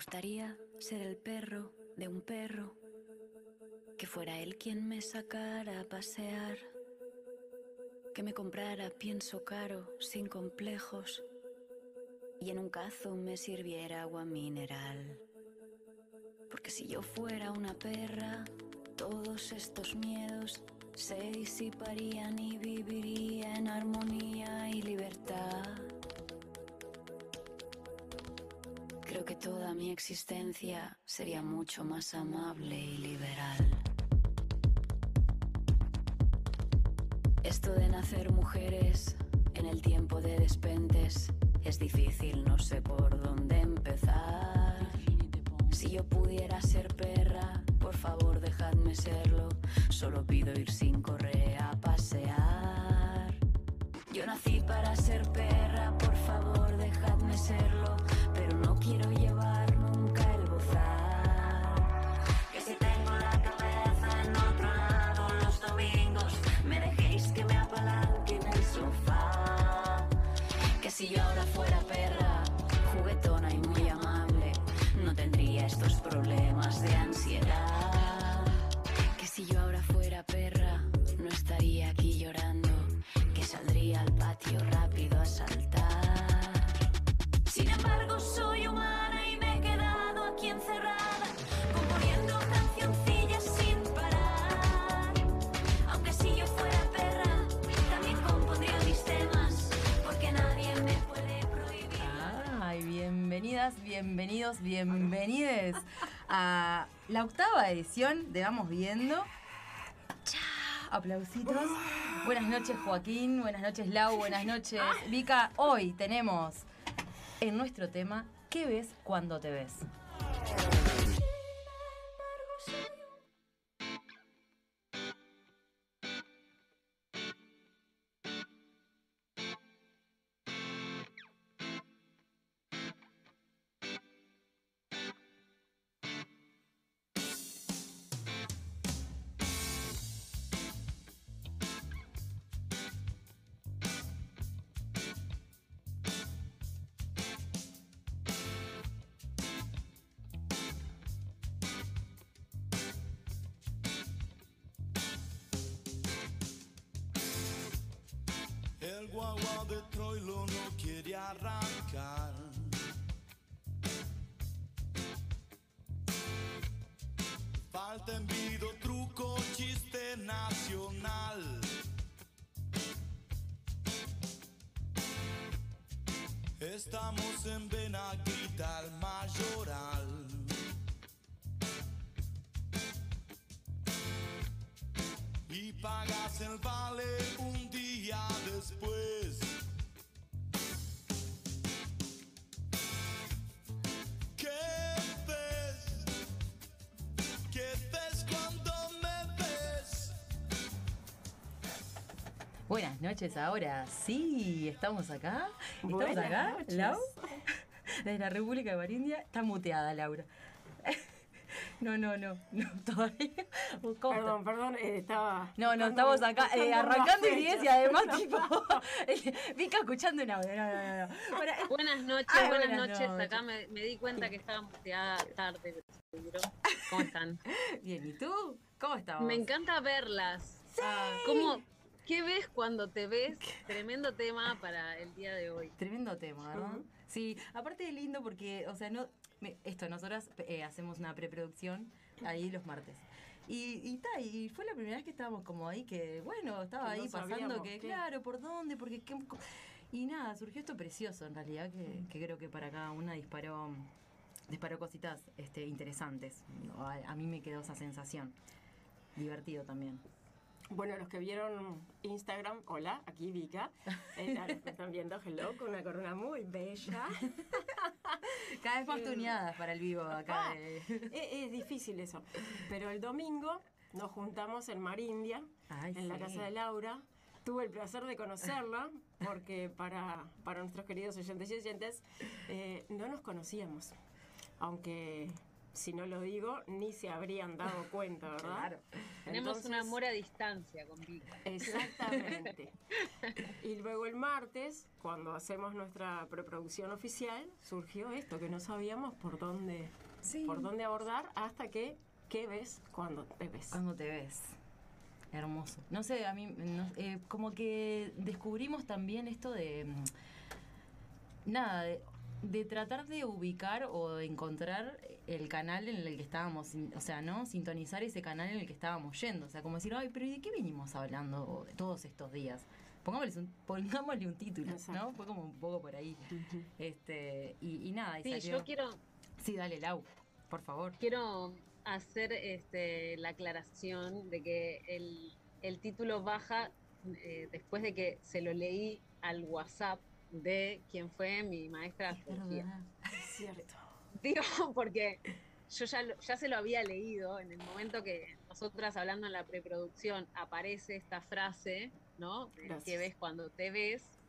gustaría ser el perro de un perro, que fuera él quien me sacara a pasear, que me comprara pienso caro, sin complejos, y en un cazo me sirviera agua mineral. Porque si yo fuera una perra, todos estos miedos se disiparían y viviría en armonía y libertad. Creo que toda mi existencia sería mucho más amable y liberal. Esto de nacer mujeres en el tiempo de despentes es difícil, no sé por dónde empezar. Si yo pudiera ser perra, por favor dejadme serlo. Solo pido ir sin correa a pasear. Yo nací para ser perra, por favor dejadme serlo. Pero quiero llevar nunca el bozal. Que si tengo la cabeza en otro lado los domingos, me dejéis que me apalanque en el sofá. Que si yo ahora fuera perra, juguetona y muy amable, no tendría estos problemas de ansiedad. Bienvenidos, bienvenides a la octava edición de Vamos Viendo. Aplausitos. Buenas noches, Joaquín. Buenas noches, Lau. Buenas noches, Vika. Hoy tenemos en nuestro tema ¿Qué ves cuando te ves? Troilo no quiere arrancar. Falta envido, truco, chiste nacional. Estamos en Benaguita, al Mayoral. Noches ahora. Sí, estamos acá. ¿Estamos Buenas acá, noches. Lau? Desde la República de Marindia. Está muteada, Laura. No, no, no, no, todavía. ¿Cómo está? Perdón, perdón, eh, estaba. No, no, estamos acá eh, arrancando y 10 y fecha. además, tipo, Vika escuchando un audio. No, no, no. no. Bueno, eh, Buenas noches, Ay, buenas, buenas noches. noches. Acá me, me di cuenta que estaba muteada tarde, seguro. ¿Cómo están? bien, ¿y tú? ¿Cómo estamos? Me encanta verlas. Ah, ¿Cómo, ¿Qué ves cuando te ves? Tremendo tema para el día de hoy. Tremendo tema, ¿verdad? Sí, aparte de lindo porque, o sea, no, me- esto, nosotras eh, hacemos una preproducción ahí los martes. Y, y, ta, y fue la primera vez que estábamos como ahí, que bueno, estaba Que no ahí pasando sabíamos que, qué. claro, ¿por dónde? Porque qué- Y nada, surgió esto precioso en realidad, que, que creo que para cada una disparó, disparó cositas este, interesantes. A, a mí me quedó esa sensación. Divertido también. Bueno, los que vieron Instagram, hola, aquí Vika. Eh, claro, me están viendo Hello con una corona muy bella. Cada vez más tuneadas para el vivo acá. Ah, de- es, es difícil eso. Pero el domingo nos juntamos en Marindia, Ay, en la casa de Laura. Tuve el placer de conocerla, porque para, para nuestros queridos oyentes y oyentes, eh, no nos conocíamos. Aunque si no lo digo, ni se habrían dado cuenta, ¿verdad? Claro. Tenemos un amor a distancia con Vika. Exactamente. y luego el martes, cuando hacemos nuestra preproducción oficial, surgió esto que no sabíamos por dónde, Sí. por dónde abordar hasta que qué ves cuando te ves. Cuando te ves. Hermoso. No sé, a mí, no- eh, como que descubrimos también esto de. mm, Nada, de, de tratar de ubicar o de encontrar el canal en el que estábamos, o sea, ¿no? Sintonizar ese canal en el que estábamos yendo. O sea, como decir, ay, pero ¿y de qué venimos hablando todos estos días? Pongámosle un, pongámosle un título, ¿no? Fue como un poco por ahí. Este, y, y nada, y Sí, salió- yo quiero, Sí, dale, Lau, por favor. quiero hacer este, la aclaración de que el, el título baja eh, después de que se lo leí al WhatsApp de quien fue mi maestra de. Es cierto. Digo, porque yo ya, lo- ya se lo había leído en el momento que nosotras hablando en la preproducción aparece esta frase, ¿no? Gracias. que ves cuando te ves,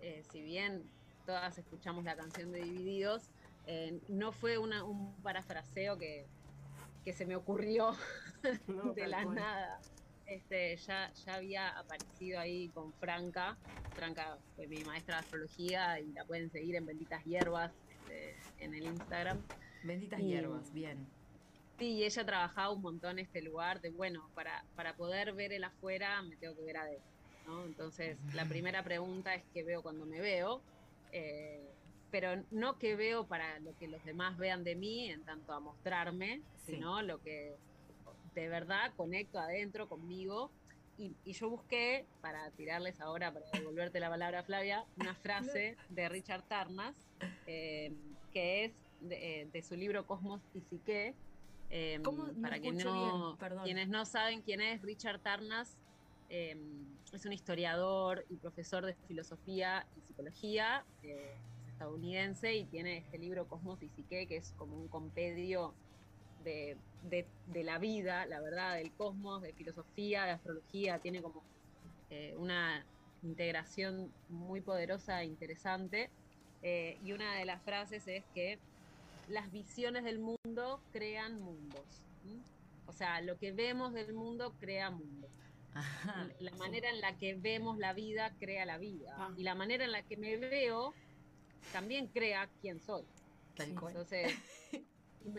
eh, si bien todas escuchamos la canción de Divididos, eh, no fue una, un parafraseo que, que se me ocurrió No, de la cual. nada. Este, ya, ya había aparecido ahí con Franca. Franca fue mi maestra de astrología y la pueden seguir en Benditas Hierbas en el Instagram. Benditas Y- hierbas, bien. Sí, y ella trabajaba un montón en este lugar de, bueno, para, para poder ver el afuera me tengo que ver adentro, ¿no? Entonces, la primera pregunta es qué veo cuando me veo, eh, pero no que veo para lo que los demás vean de mí en tanto a mostrarme, Sí. sino lo que de verdad conecto adentro conmigo. Y, y yo busqué, para tirarles ahora, para devolverte la palabra Flavia, una frase de Richard Tarnas, eh, que es de, eh, de su libro Cosmos y Psique. eh, para que no, bien, quienes no saben quién es Richard Tarnas, eh, es un historiador y profesor de filosofía y psicología, eh, es estadounidense y tiene este libro Cosmos y Psique, que es como un compendio de, de- de la vida, la verdad, del cosmos, de filosofía, de astrología, tiene como eh, una integración muy poderosa e interesante. Eh, y una de las frases es que las visiones del mundo crean mundos. O sea, lo que vemos del mundo crea mundos. Ajá. La manera en la que vemos la vida crea la vida. Ah. Y la manera en la que me veo también crea quién soy. Tal cual. Entonces,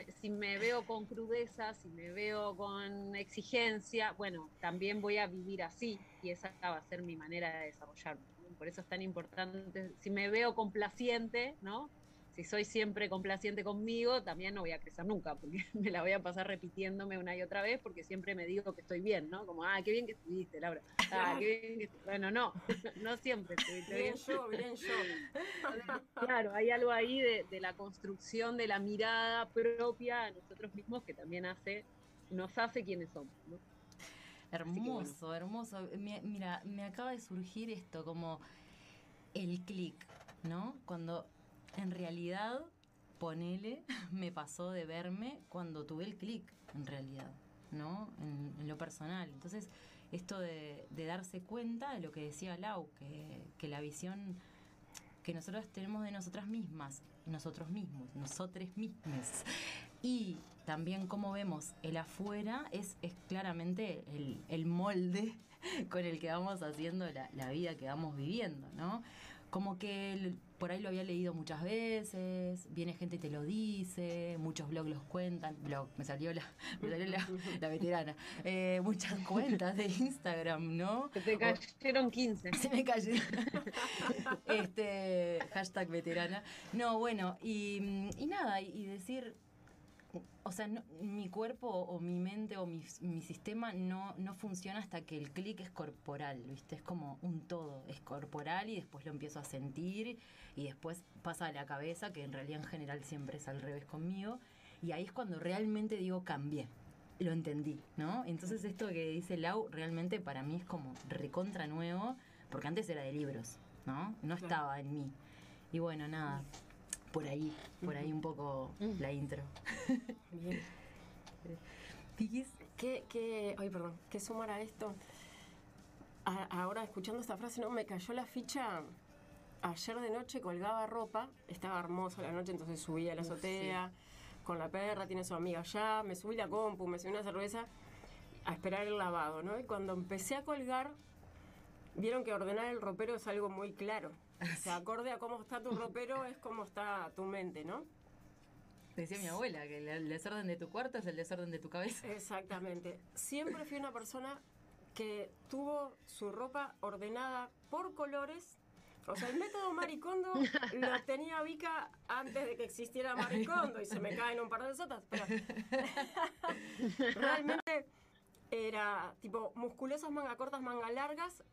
si me, veo con crudeza, si me veo con exigencia, bueno, también voy a vivir así y esa va a ser mi manera de desarrollarme. Por eso es tan importante, si me veo complaciente, ¿no? Si soy siempre complaciente conmigo, también no voy a crecer nunca, porque me la voy a pasar repitiéndome una y otra vez, porque siempre me digo que estoy bien, ¿no? Como, ah, qué bien que estuviste, Laura. Ah, qué bien que estu-". Bueno, no, no siempre estuviste bien. Bien yo, bien yo. Claro, hay algo ahí de, de la construcción de la mirada propia a nosotros mismos que también hace, nos hace quienes somos. ¿no? Hermoso, hermoso. Mi- mira, me acaba de surgir esto como el clic, ¿no? Cuando en realidad, ponele, me pasó de verme cuando tuve el clic, en realidad, ¿no? En, en lo personal. Entonces, esto de, de darse cuenta de lo que decía Lau, que, que la visión que nosotros tenemos de nosotras mismas, nosotros mismos, nosotros mismos, y también cómo vemos el afuera es, es claramente el, el molde con el que vamos haciendo la, la vida que vamos viviendo, ¿no? Como que el- por ahí lo había leído muchas veces, viene gente y te lo dice, muchos blogs los cuentan, blog, me salió la, me salió la, la veterana, Eh, muchas cuentas de Instagram, ¿no? Que te O- cayeron 15. se me cayó. este, hashtag veterana. No, bueno, y, y nada, y, y decir, o sea, no- mi cuerpo o mi mente o mi, mi sistema no, no funciona hasta que el clic es corporal, ¿viste? Es como un todo, es corporal y después lo empiezo a sentir y después pasa a la cabeza, que en realidad en general siempre es al revés conmigo, y ahí es cuando realmente digo cambié. Lo entendí, ¿no? Entonces esto que dice Lau realmente para mí es como recontra nuevo, porque antes era de libros, ¿no? No estaba en mí. Y bueno, nada, por ahí, por ahí un poco la intro. Bien. ¿Qué, qué, ay, perdón, ¿qué sumar a esto? A- ahora, escuchando esta frase, no me cayó la ficha. Ayer de noche colgaba ropa, estaba hermosa la noche, entonces subí a la azotea, con la perra, tiene su amiga allá, me subí la compu, me subí una cerveza a esperar el lavado, ¿no? Y cuando empecé a colgar, vieron que ordenar el ropero es algo muy claro. O sea, acorde a cómo está tu ropero es como está tu mente, ¿no? Decía mi abuela que el- desorden de tu cuarto es el desorden de tu cabeza. Exactamente. Siempre fui una persona que tuvo su ropa ordenada por colores. O sea, el método maricondo lo tenía Vika antes de que existiera maricondo y se me caen un par de sotas. Pero realmente era tipo musculosas, manga cortas, manga largas,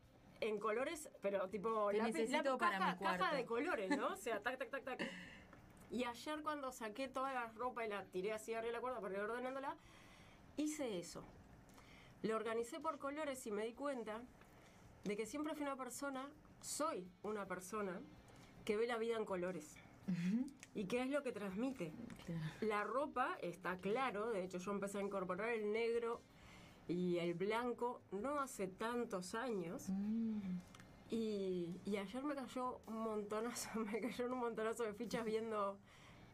en colores, pero tipo Te necesito para caja, mi cuarto. caja de colores, ¿no? O sea, tac, tac, tac, tac. Y ayer cuando saqué toda la ropa y la tiré así arriba de la cuerda para ir ordenándola, hice eso. Lo organicé por colores y me di cuenta de que siempre fui una persona, soy una persona que ve la vida en colores. ¿Y qué es lo que transmite? La ropa está claro, de hecho yo empecé a incorporar el negro y el blanco no hace tantos años. Y, y ayer me cayó un montonazo, me cayeron un montonazo de fichas viendo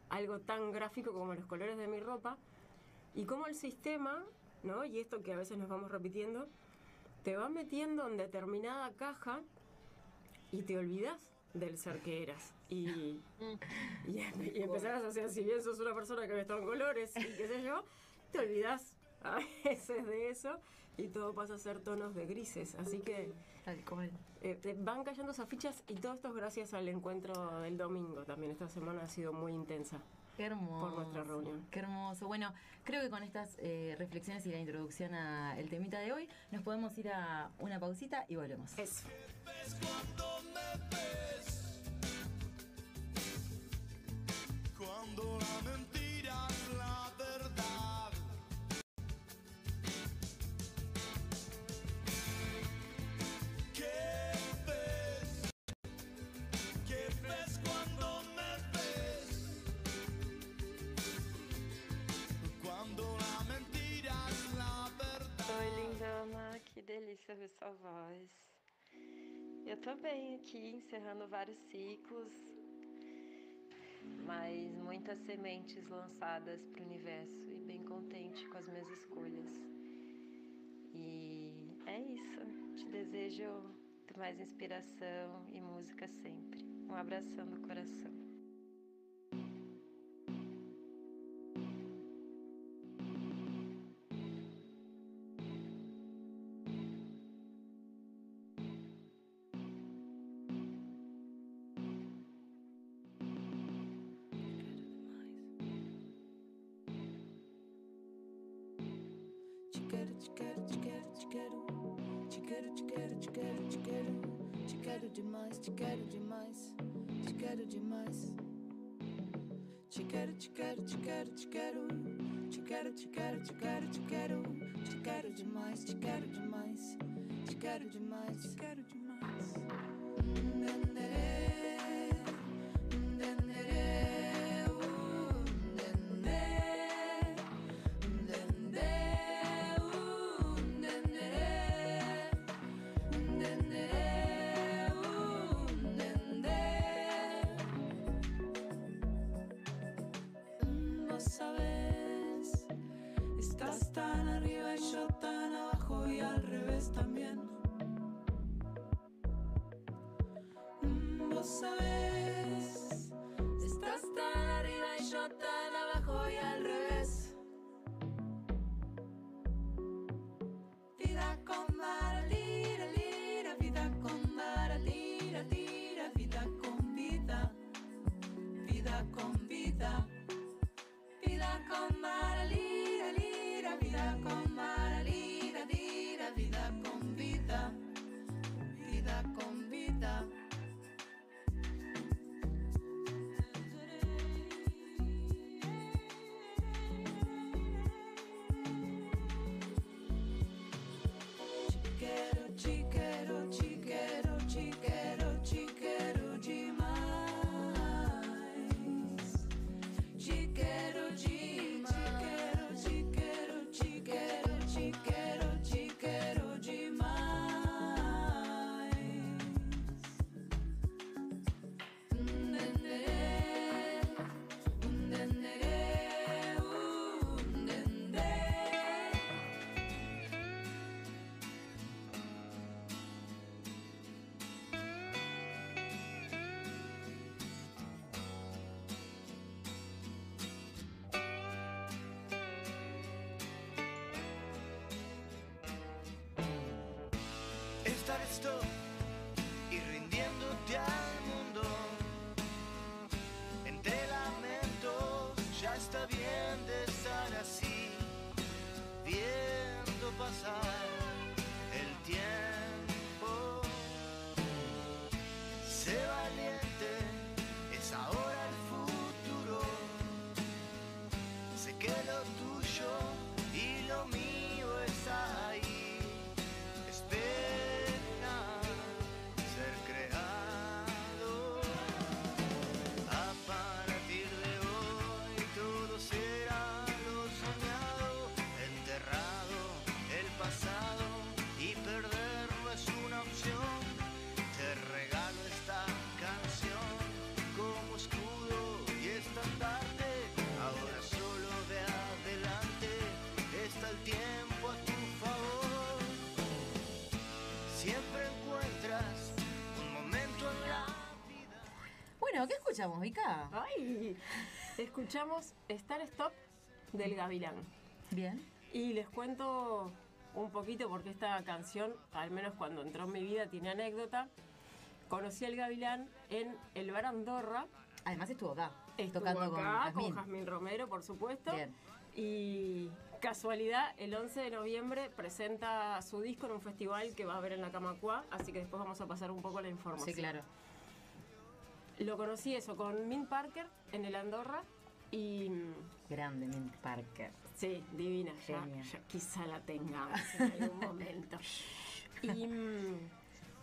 algo tan gráfico como los colores de mi ropa y cómo el sistema, ¿no? Y esto que a veces nos vamos repitiendo, te va metiendo en determinada caja y te olvidas del ser que eras. Y, y, y empezás a hacer, si bien sos una persona que ve todo en colores y qué sé yo, te olvidas a veces de eso y todo pasa a ser tonos de grises. Así que Tal cual. eh, van cayendo esas fichas y todo esto es gracias al encuentro del domingo también. Esta semana ha sido muy intensa. Qué hermoso. Por nuestra reunión. Qué hermoso. Bueno, creo que con estas eh, reflexiones y la introducción al temita de hoy, nos podemos ir a una pausita y volvemos. Eso. cuando me ves? Cuando la mentira la delícia ver sua voz. Eu tô bem aqui, encerrando vários ciclos, mas muitas sementes lançadas para o universo e bem contente com as minhas escolhas. E é isso. Te desejo mais inspiração e música sempre. Um abração no coração. Te quero, te quero, te quero. Te quero, te quero, te quero, te quero. Demais, te quero demais. Te quero demais, te quero demais. Estás tan arriba y yo tan abajo y al revés también. Mm, Vos sabés, estás tan arriba y yo tan abajo y rindiéndote al escuchamos, Vika? Ay, escuchamos Star Stop del Gavilán. Bien. Y les cuento un poquito porque esta canción, al menos cuando entró en mi vida, tiene anécdota. Conocí al Gavilán en el bar Andorra. Además estuvo acá, Estuvo tocando con acá, Jazmín. con Jazmín Romero, por supuesto. Bien. Y casualidad, el 11 de noviembre presenta su disco en un festival que va a haber en la Camacua, así que después vamos a pasar un poco la información. Sí, claro. Lo conocí eso con Mint Parker en el Andorra y mm, Grande Mint Parker. sí, divina, ya, quizá la tengamos en algún momento. Y, mm,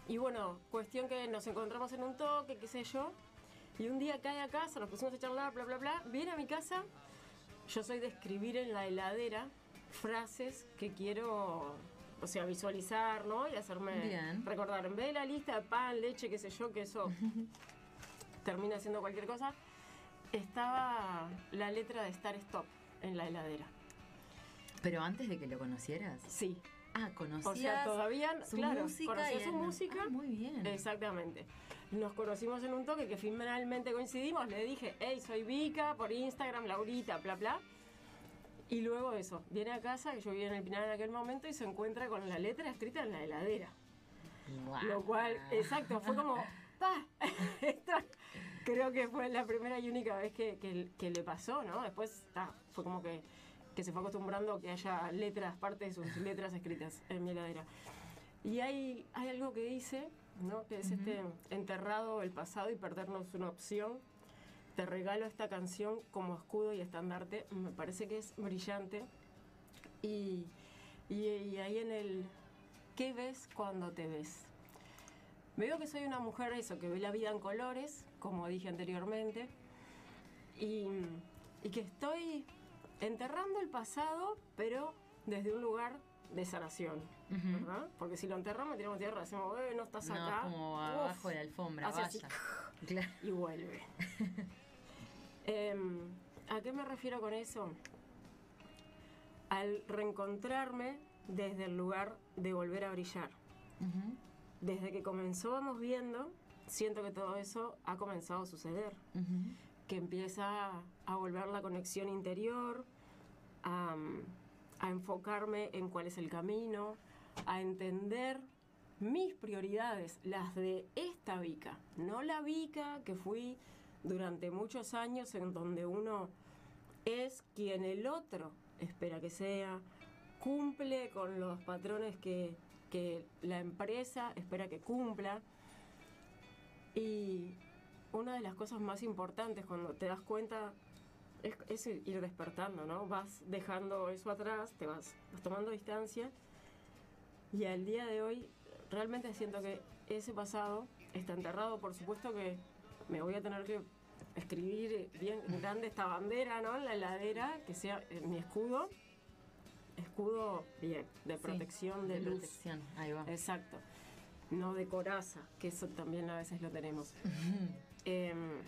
y bueno, cuestión que nos encontramos en un toque, qué sé yo, y un día cae a casa, nos pusimos a charlar, bla, bla, bla, viene a mi casa, yo soy de escribir en la heladera frases que quiero, o sea, visualizar, ¿no? Y hacerme Bien. recordar. En vez de la lista de pan, leche, qué sé yo, que eso termina siendo cualquier cosa, estaba la letra de Star Stop en la heladera. Pero antes de que lo conocieras. Sí. Ah, conocías O sea, todavía, su claro, música. conocía su música. Ah, muy bien. Exactamente. Nos conocimos en un toque que finalmente coincidimos. Le dije, hey, soy Vika, por Instagram, Laurita, bla, bla. Y luego eso, viene a casa, que yo vivía en el Pinar en aquel momento, y se encuentra con la letra escrita en la heladera. Guau. Lo cual, exacto, fue como, ¡pa! Esto creo que fue la primera y única vez que, que- que le pasó, ¿no? Después, ta, fue como que, que se fue acostumbrando a que haya letras, parte de sus letras escritas en mi heladera. Y hay, hay algo que dice, ¿no? Que es este enterrado el pasado y perdernos una opción. Te regalo esta canción como escudo y estandarte. Me parece que es brillante. Y, y, y ahí en el ¿qué ves cuando te ves? Veo que soy una mujer eso, que ve la vida en colores, como dije anteriormente, y, y que estoy enterrando el pasado, pero desde un lugar de sanación. Porque si lo enterramos, tiramos tierra, decimos, "Eh, no estás No, acá. como Uf, abajo de la alfombra, así. Claro. y vuelve. Em, ¿A qué me refiero con eso? Al reencontrarme desde el lugar de volver a brillar. Desde que comenzó Vamos Viendo, siento que todo eso ha comenzado a suceder. Que empieza a volver la conexión interior, a, a enfocarme en cuál es el camino, a entender mis prioridades, las de esta Vica, no la Vica que fui durante muchos años en donde uno es quien el otro espera que sea, cumple con los patrones que, que la empresa espera que cumpla. Y una de las cosas más importantes cuando te das cuenta es, es ir despertando, ¿no? Vas dejando eso atrás, te vas, vas tomando distancia. Y al día de hoy realmente siento que ese pasado está enterrado. Por supuesto que me voy a tener que escribir bien grande esta bandera, ¿no? En la heladera, que sea eh, mi escudo. Escudo bien, de Sí, protección, de, de protección. Ahí va. Exacto. No de coraza, que eso también a veces lo tenemos. Em,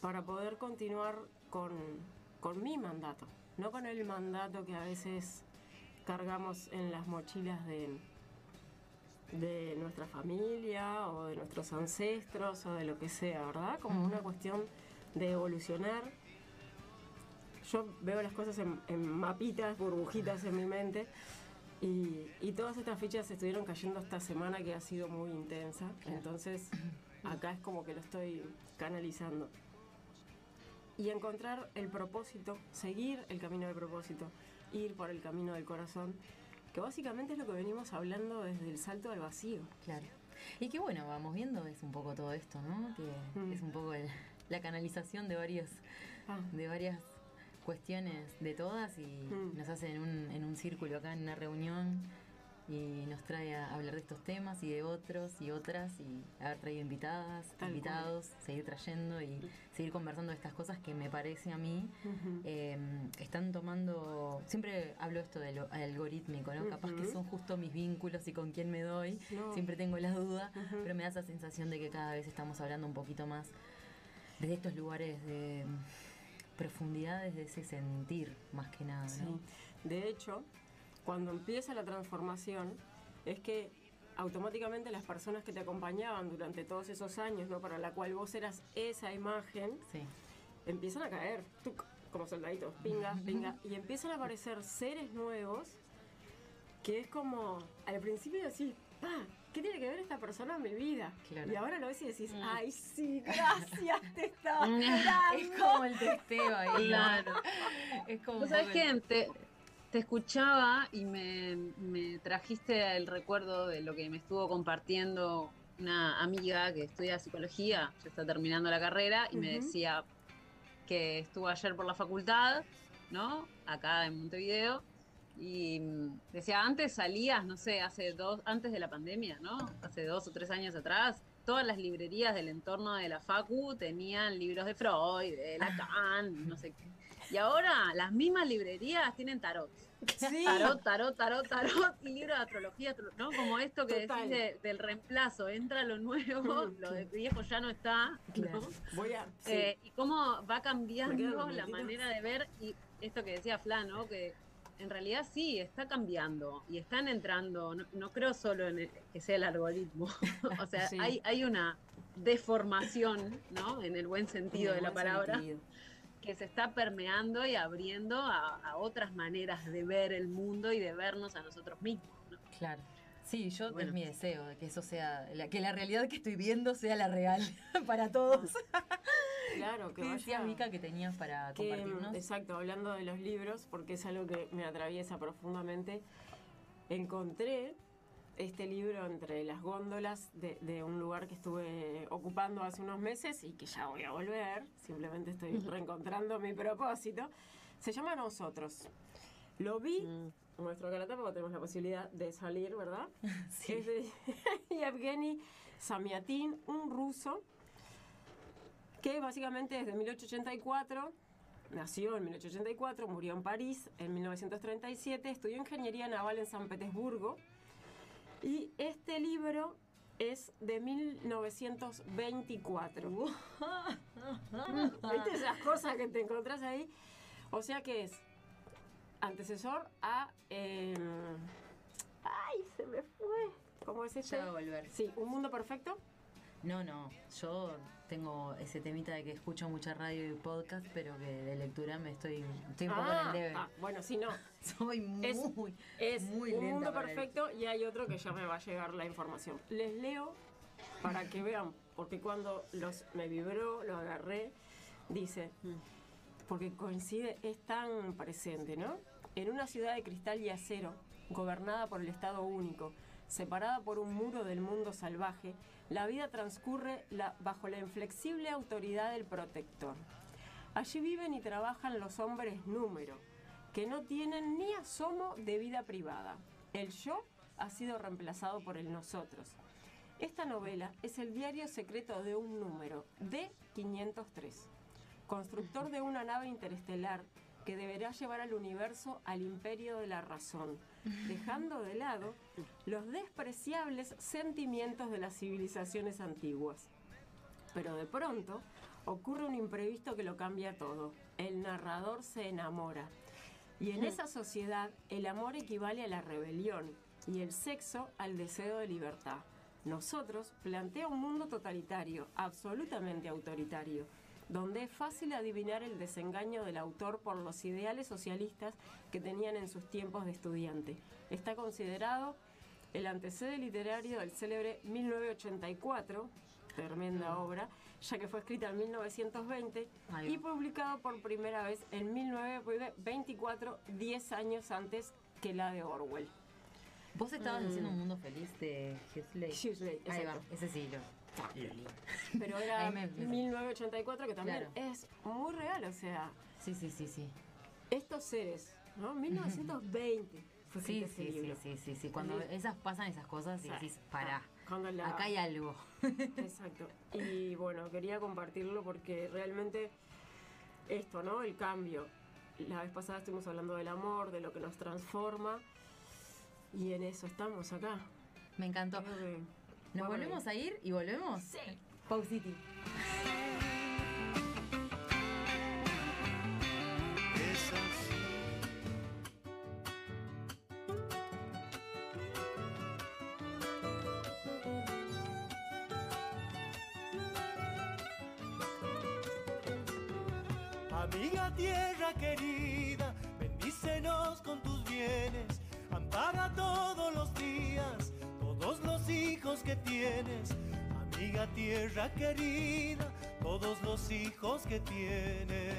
para poder continuar con, con mi mandato, no con el mandato que a veces cargamos en las mochilas de, de nuestra familia o de nuestros ancestros o de lo que sea, ¿verdad? Como una cuestión de evolucionar. Yo veo las cosas en, en mapitas, burbujitas en mi mente Y, y todas estas fichas estuvieron cayendo esta semana que ha sido muy intensa. Entonces, acá es como que lo estoy canalizando. Y encontrar el propósito, seguir el camino del propósito, ir por el camino del corazón, que básicamente es lo que venimos hablando desde el salto al vacío. Claro. Y que bueno, vamos viendo, es un poco todo esto, ¿no? Que Mm. es un poco el- la canalización de varios, Ah, de varias cuestiones de todas y Mm. nos hace en un, en un círculo acá en una reunión y nos trae a hablar de estos temas y de otros y otras y haber traído invitadas, Tal invitados, seguir trayendo y seguir conversando de estas cosas que me parece a mí eh, están tomando, siempre hablo esto de lo algorítmico, ¿no? Capaz que son justo mis vínculos y con quién me doy, No. siempre tengo la duda, pero me da esa sensación de que cada vez estamos hablando un poquito más de estos lugares de profundidades de ese sentir, más que nada, Sí. ¿no? De hecho, cuando empieza la transformación, es que automáticamente las personas que te acompañaban durante todos esos años, ¿no? para la cual vos eras esa imagen, Sí, empiezan a caer, tuc, como soldaditos, pinga, pinga, y empiezan a aparecer seres nuevos que es como, al principio decís, pa, ¿qué tiene que ver esta persona en mi vida? Claro. Y ahora lo ves y decís, Mm. ay, sí, gracias, te estaba es como el testeo ahí. Claro. Es como ¿Vos sabés Te, te escuchaba y me, me trajiste el recuerdo de lo que me estuvo compartiendo una amiga que estudia psicología, ya está terminando la carrera, y me decía que estuvo ayer por la facultad, ¿no? Acá en Montevideo. Y mm, decía, antes salías, no sé, hace dos, antes de la pandemia, ¿no? Hace dos o tres años atrás, todas las librerías del entorno de la Facu tenían libros de Freud, de Lacan, no sé qué. Y ahora las mismas librerías tienen tarot. Sí. Tarot, tarot, tarot, tarot y libros de astrología, astro- ¿no? Como esto que Total. decís de- del reemplazo, entra lo nuevo, lo de viejo ya no está, ¿no? Claro. Voy a... sí. Eh, y cómo va cambiando la manera de ver y esto que decía Flan, ¿no? Que en realidad sí, está cambiando y están entrando, no, no creo solo en el- que sea el algoritmo, o sea, Sí. hay, hay una deformación, ¿no? En el buen sentido En de la palabra, sentido. que se está permeando y abriendo a, a otras maneras de ver el mundo y de vernos a nosotros mismos, ¿no? Claro. Sí, yo Bueno. es mi deseo de que eso sea, la- que la realidad que estoy viendo sea la real para todos. Claro, que ¿Qué decía vaya- Mica que tenías para que, compartirnos? exacto, hablando de los libros, porque es algo que me atraviesa profundamente, encontré este libro entre las góndolas de, de un lugar que estuve ocupando hace unos meses y que ya voy a volver, simplemente estoy reencontrando mi propósito. Se llama Nosotros. Lo vi, Mm. Nuestro caratapa, porque tenemos la posibilidad de salir, ¿verdad? Sí. Es de Yevgeny Samiatin, un ruso que básicamente desde 1884 nació en 1884, murió en París en 1937, estudió ingeniería naval en San Petersburgo y este libro es de 1924. ¿Viste esas cosas que te encontrás ahí? O sea que es antecesor a... eh, ¡Ay, se me fue! ¿Cómo es este? Ya va a volver. Sí, Un Mundo Perfecto. No, no, yo tengo ese temita de que escucho mucha radio y podcast, pero que de lectura me estoy, estoy un poco en Ah, el debe. ah, bueno, sí, no. Soy muy, Es, es muy Un Mundo Perfecto y hay otro que ya me va a llegar la información. Les leo para que vean, porque cuando los me vibró, lo agarré, dice, porque coincide, es tan presente, ¿no? En una ciudad de cristal y acero, gobernada por el Estado único, separada por un muro del mundo salvaje, la vida transcurre la- bajo la inflexible autoridad del protector. Allí viven y trabajan los hombres número, que no tienen ni asomo de vida privada. El yo ha sido reemplazado por el nosotros. Esta novela es el diario secreto de un número, D503, constructor de una nave interestelar que deberá llevar al universo al imperio de la razón, dejando de lado los despreciables sentimientos de las civilizaciones antiguas. Pero de pronto ocurre un imprevisto que lo cambia todo. El narrador se enamora. Y en esa sociedad el amor equivale a la rebelión y el sexo al deseo de libertad. Nosotros plantea un mundo totalitario, absolutamente autoritario. Donde es fácil adivinar el desengaño del autor por los ideales socialistas que tenían en sus tiempos de estudiante. Está considerado el antecedente literario del célebre 1984, tremenda obra, ya que fue escrita en 1920 Ahí y publicado por primera vez en 1924, 10 años antes que la de Orwell. Vos estabas Mm. haciendo un mundo feliz de Huxley. Huxley, Ahí va, exacto. ese sí lo. Pero era Ahí me- me- 1984, que también Claro. es muy real, o sea, Sí, sí, sí, sí. estos seres, ¿no? 1920 fue Sí, escrito ese sí, sí, sí, sí, sí. Cuando Sí. esas pasan esas cosas y Sí. decís, pará, la- acá hay algo. Exacto. Y bueno, quería compartirlo porque realmente esto, ¿no? El cambio. La vez pasada estuvimos hablando del amor, de lo que nos transforma. Y en eso estamos acá. Me encantó. Que ¿Nos volvemos a ir y volvemos? Sí. Pausiti. Amiga tierra querida, bendícenos con tus bienes, ampara todos que tienes. Amiga tierra querida, todos los hijos que tienes.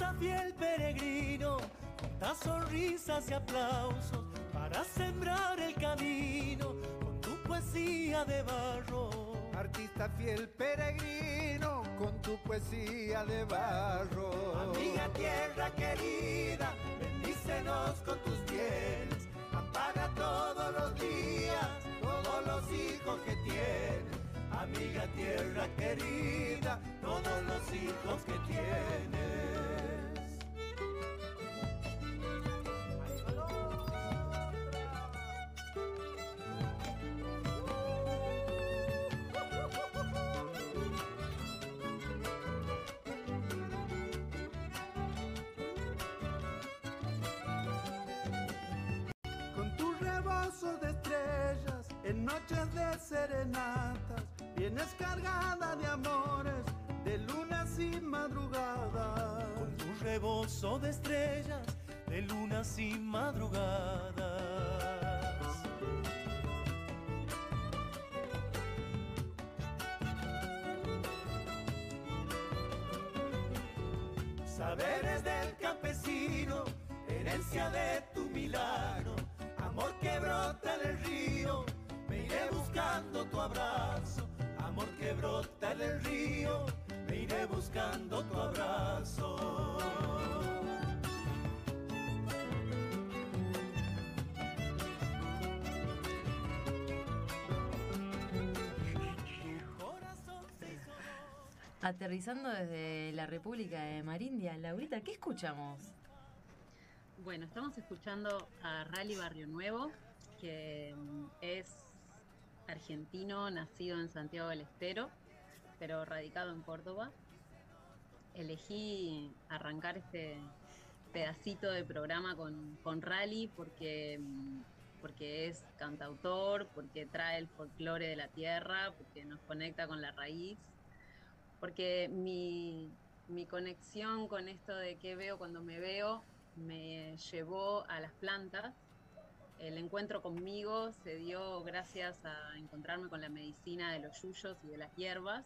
Artista fiel peregrino, junta sonrisas y aplausos para sembrar el camino con tu poesía de barro. Artista fiel peregrino con tu poesía de barro. Amiga tierra querida, bendícenos con tus bienes, ampara todos los días, todos los hijos que tienes. Amiga tierra querida, todos los hijos que tienes. De estrellas en noches de serenatas, vienes cargada de amores, de lunas y madrugadas. Con tu rebozo de estrellas, de lunas y madrugadas. Saberes del campesino, herencia de tu milagro, amor que brota en el río, me iré buscando tu abrazo, amor que brota en el río, me iré buscando tu abrazo. Aterrizando desde la República de Marindia, Laurita, ¿qué escuchamos? Bueno, estamos escuchando a Rally Barrio Nuevo, que mm, es argentino, nacido en Santiago del Estero, pero radicado en Córdoba. Elegí arrancar este pedacito de programa con, con Rally porque, mm, porque es cantautor, porque trae el folclore de la tierra, porque nos conecta con la raíz, porque mi, mi conexión con esto de qué veo cuando me veo me llevó a las plantas. El encuentro conmigo se dio gracias a encontrarme con la medicina de los yuyos y de las hierbas.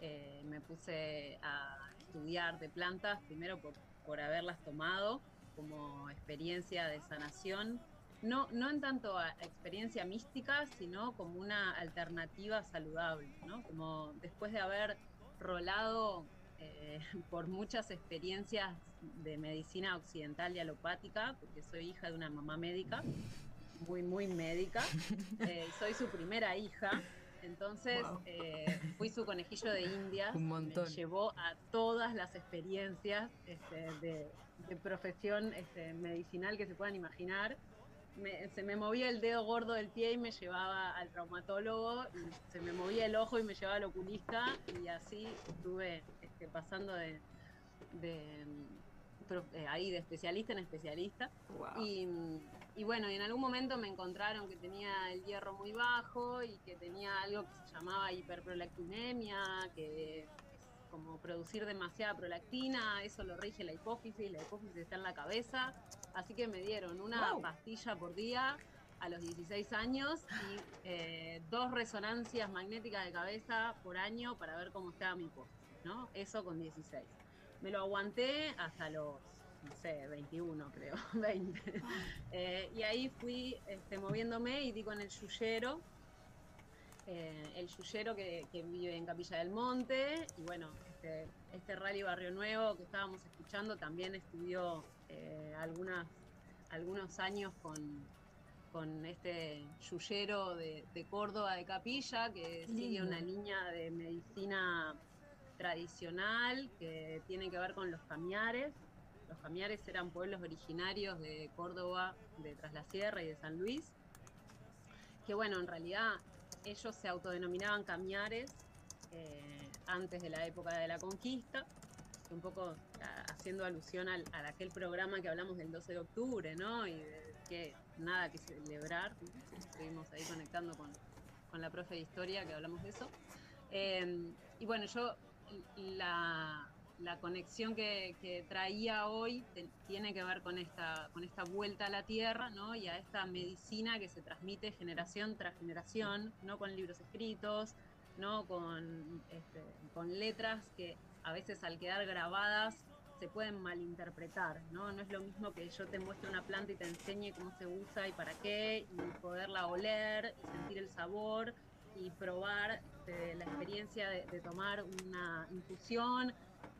Eh, me puse a estudiar de plantas, primero por, por haberlas tomado como experiencia de sanación, no, no en tanto a experiencia mística, sino como una alternativa saludable, ¿no? Como después de haber rolado eh, por muchas experiencias de medicina occidental y alopática, porque soy hija de una mamá médica, muy, muy médica. Eh, soy su primera hija. Entonces Wow. eh, fui su conejillo de indias. Un montón. Me llevó a todas las experiencias este, de, de profesión este, medicinal que se puedan imaginar. Me- se me movía el dedo gordo del pie y me llevaba al traumatólogo, y se me movía el ojo y me llevaba al oculista, y así estuve este, pasando de, de, eh, ahí de especialista en especialista. Wow. Y, y bueno, en algún momento me encontraron que tenía el hierro muy bajo y que tenía algo que se llamaba hiperprolactinemia, que es como producir demasiada prolactina, eso lo rige la hipófisis, la hipófisis está en la cabeza, así que me dieron una Wow. pastilla por día a los 16 años y eh, dos resonancias magnéticas de cabeza por año para ver cómo estaba mi hipófisis, ¿no? Eso con 16. Me lo aguanté hasta los, no sé, 21 creo, 20. Eh, y ahí fui este, moviéndome y di con el yuyero, eh, el yuyero que, que vive en Capilla del Monte. Y bueno, este, este rally Barrio Nuevo que estábamos escuchando también estudió eh, algunas, algunos años con, con este yuyero de, de Córdoba de Capilla, que sigue una línea de medicina tradicional que tiene que ver con los camiares. Los camiares eran pueblos originarios de Córdoba, de Tras la Sierra y de San Luis, que bueno, en realidad ellos se autodenominaban camiares eh, antes de la época de la conquista, un poco a- haciendo alusión al, a aquel programa que hablamos del 12 de octubre, ¿no? Y que nada que celebrar, estuvimos ahí conectando con, con la profe de historia que hablamos de eso. Eh, y bueno, yo la, la conexión que, que traía hoy te- tiene que ver con esta, con esta vuelta a la tierra, ¿no? Y a esta medicina que se transmite generación tras generación, no con libros escritos, no con, este, con letras que a veces al quedar grabadas se pueden malinterpretar, ¿no? No es lo mismo que yo te muestre una planta y te enseñe cómo se usa y para qué, y poderla oler y sentir el sabor y probar este, la experiencia de, de tomar una infusión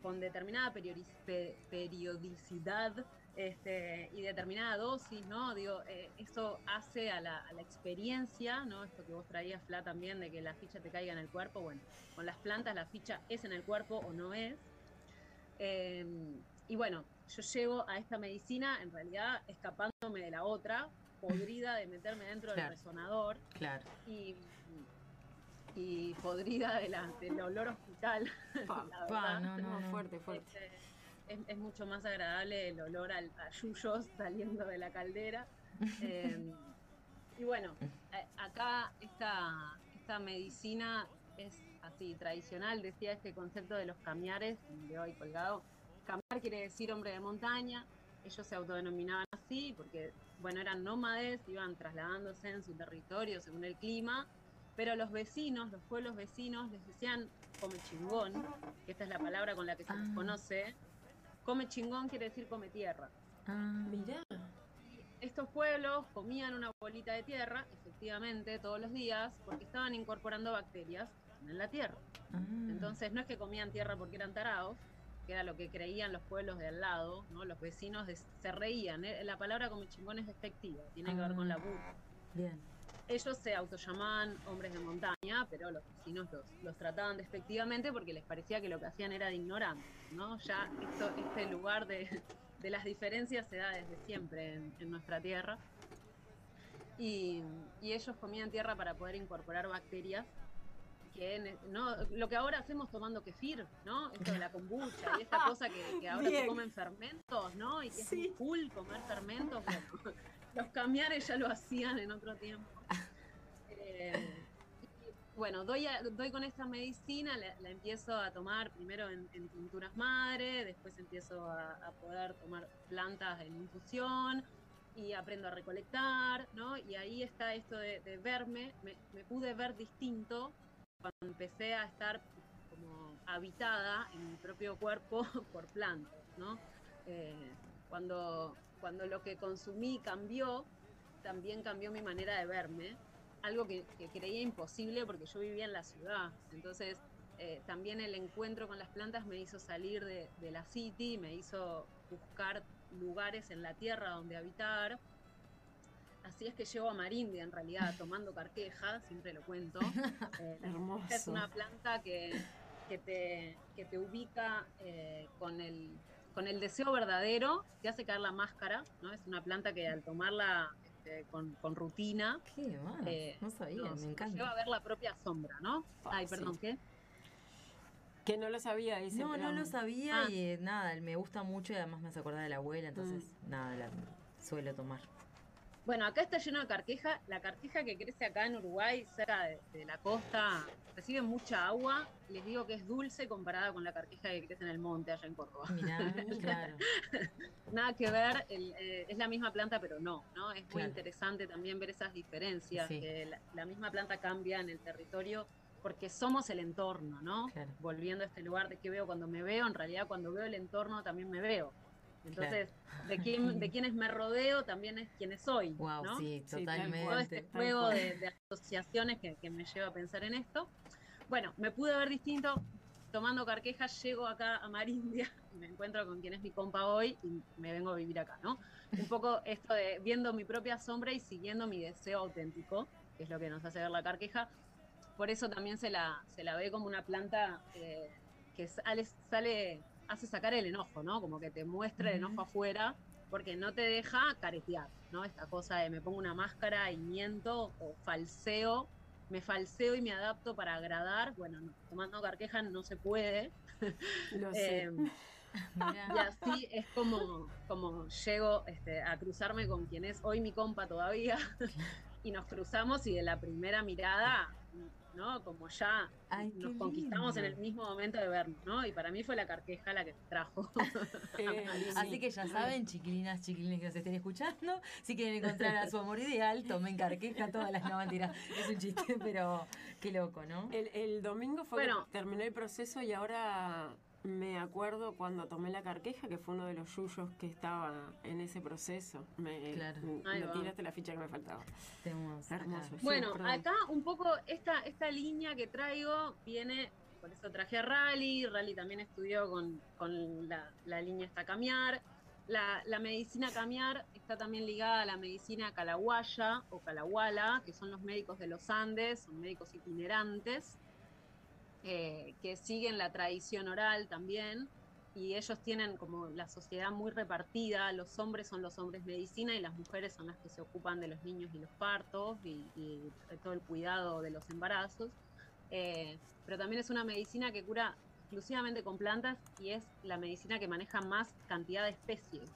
con determinada periodi- pe- periodicidad este, y determinada dosis, ¿no? Digo, eh, eso hace a la, a la experiencia, ¿no? Esto que vos traías, Fla, también, de que la ficha te caiga en el cuerpo. Bueno, con las plantas la ficha es en el cuerpo o no es. Eh, y bueno, yo llego a esta medicina en realidad escapándome de la otra, podrida de meterme dentro Claro. del resonador Claro. y, y podrida de la, del olor hospital. Pa, la pa, no, no, fuerte, fuerte. Este, es, es mucho más agradable el olor al, a yuyos saliendo de la caldera. Eh, y bueno, acá esta, esta medicina es así, tradicional, decía este concepto de los camiares, de hoy colgado. Camiar quiere decir hombre de montaña, ellos se autodenominaban así porque, bueno, eran nómades, iban trasladándose en su territorio según el clima, pero los vecinos, los pueblos vecinos, les decían come chingón, que esta es la palabra con la que se les Ah. conoce. Come chingón quiere decir come tierra. Ah, Mirá. Estos pueblos comían una bolita de tierra, efectivamente, todos los días, porque estaban incorporando bacterias en la tierra. ah. Entonces, no es que comían tierra porque eran tarados, que era lo que creían los pueblos de al lado, ¿no? Los vecinos de- se reían. ¿eh? La palabra come chingón es despectiva, tiene que ver con la Ah. burla. Bien. Ellos se autollamaban hombres de montaña, pero los vecinos los, los trataban despectivamente porque les parecía que lo que hacían era de ignorantes, ¿no? Ya esto, este lugar de, de las diferencias se da desde siempre en, en nuestra tierra. Y, y ellos comían tierra para poder incorporar bacterias que no lo que ahora hacemos tomando kefir, ¿no? Esto de la kombucha y esta cosa que, que ahora se comen fermentos, ¿no? Y que es Sí. muy cool comer fermentos. Los camiares ya lo hacían en otro tiempo. Eh, bueno, doy, a- doy con esta medicina, la, la empiezo a tomar primero en, en tinturas madre, después empiezo a, a poder tomar plantas en infusión y aprendo a recolectar, ¿no? Y ahí está esto de, de verme, me, me pude ver distinto cuando empecé a estar como habitada en mi propio cuerpo por plantas, ¿no? Eh, cuando, cuando lo que consumí cambió, también cambió mi manera de verme, algo que, que creía imposible porque yo vivía en la ciudad. Entonces, eh, también el encuentro con las plantas me hizo salir de, de la city, me hizo buscar lugares en la tierra donde habitar. así es que llevo a Marindia en realidad tomando carqueja, siempre lo cuento. Eh, Hermoso. es una planta que, que te, que te ubica eh, con, el, con el deseo verdadero, te hace caer la máscara, ¿no? Es una planta que al tomarla este, con, con rutina, ¿Qué más? eh, no sabía, nos- me encanta. lleva a ver la propia sombra, ¿no? Ay, Fácil. perdón, ¿qué? Que no lo sabía, dice. No, no lo sabía Ah. y nada, me gusta mucho y además me hace acordar de la abuela, entonces Mm. nada, la suelo tomar. Bueno, acá está lleno de carqueja. La carqueja que crece acá en Uruguay, cerca de, de la costa, recibe mucha agua. Les digo que es dulce comparada con la carqueja que crece en el monte allá en Córdoba. Mirá, claro. Nada que ver, el- eh, es la misma planta, pero no, ¿no? Es muy Claro. interesante también ver esas diferencias, Sí. que la, la misma planta cambia en el territorio porque somos el entorno, ¿no? Claro. Volviendo a este lugar de qué veo cuando me veo, en realidad cuando veo el entorno también me veo. Entonces, de, quién, de quienes me rodeo también es quienes soy, Wow, ¿no? sí, Sí, tal cual. todo totalmente. este juego de, de asociaciones que, que me lleva a pensar en esto. Bueno, me pude ver distinto. Tomando carquejas, llego acá a Marindia y me encuentro con quien es mi compa hoy y me vengo a vivir acá, ¿no? Un poco esto de viendo mi propia sombra y siguiendo mi deseo auténtico, que es lo que nos hace ver la carqueja. Por eso también se la, se la ve como una planta eh, que sale, sale, hace sacar el enojo, ¿no? Como que te muestra el enojo afuera porque no te deja caretear, ¿no? Esta cosa de me pongo una máscara y miento o falseo, me falseo y me adapto para agradar. Bueno, no, tomando carqueja no se puede. Lo sé. Eh, y así es como, como llego este, a cruzarme con quien es hoy mi compa todavía. y nos cruzamos y de la primera mirada, ¿no? Como ya Ay, nos conquistamos en el mismo momento de vernos, ¿no? Y para mí fue la carqueja la que trajo. Eh, Así sí. que ya saben, chiquilinas, chiquilines que nos estén escuchando, si quieren encontrar a su amor ideal, tomen carqueja todas las no. Es un chiste, pero qué loco, ¿no? El, el domingo fue Bueno. que terminé el proceso y ahora me acuerdo cuando tomé la carqueja, que fue uno de los yuyos que estaba en ese proceso. Me, Claro. me- tiraste la ficha que me faltaba. Acá. Hermoso. Sí, Bueno, acá un poco esta, esta línea que traigo viene, por eso traje a Rally, Rally también estudió con, con la, la línea esta Camiar. La, la medicina Camiar está también ligada a la medicina Calahuaya o Calahuala, que son los médicos de los Andes, son médicos itinerantes, eh, que siguen la tradición oral también, y ellos tienen como la sociedad muy repartida, los hombres son los hombres medicina y las mujeres son las que se ocupan de los niños y los partos y, y todo el cuidado de los embarazos. Eh, pero también es una medicina que cura exclusivamente con plantas y es la medicina que maneja más cantidad de especies.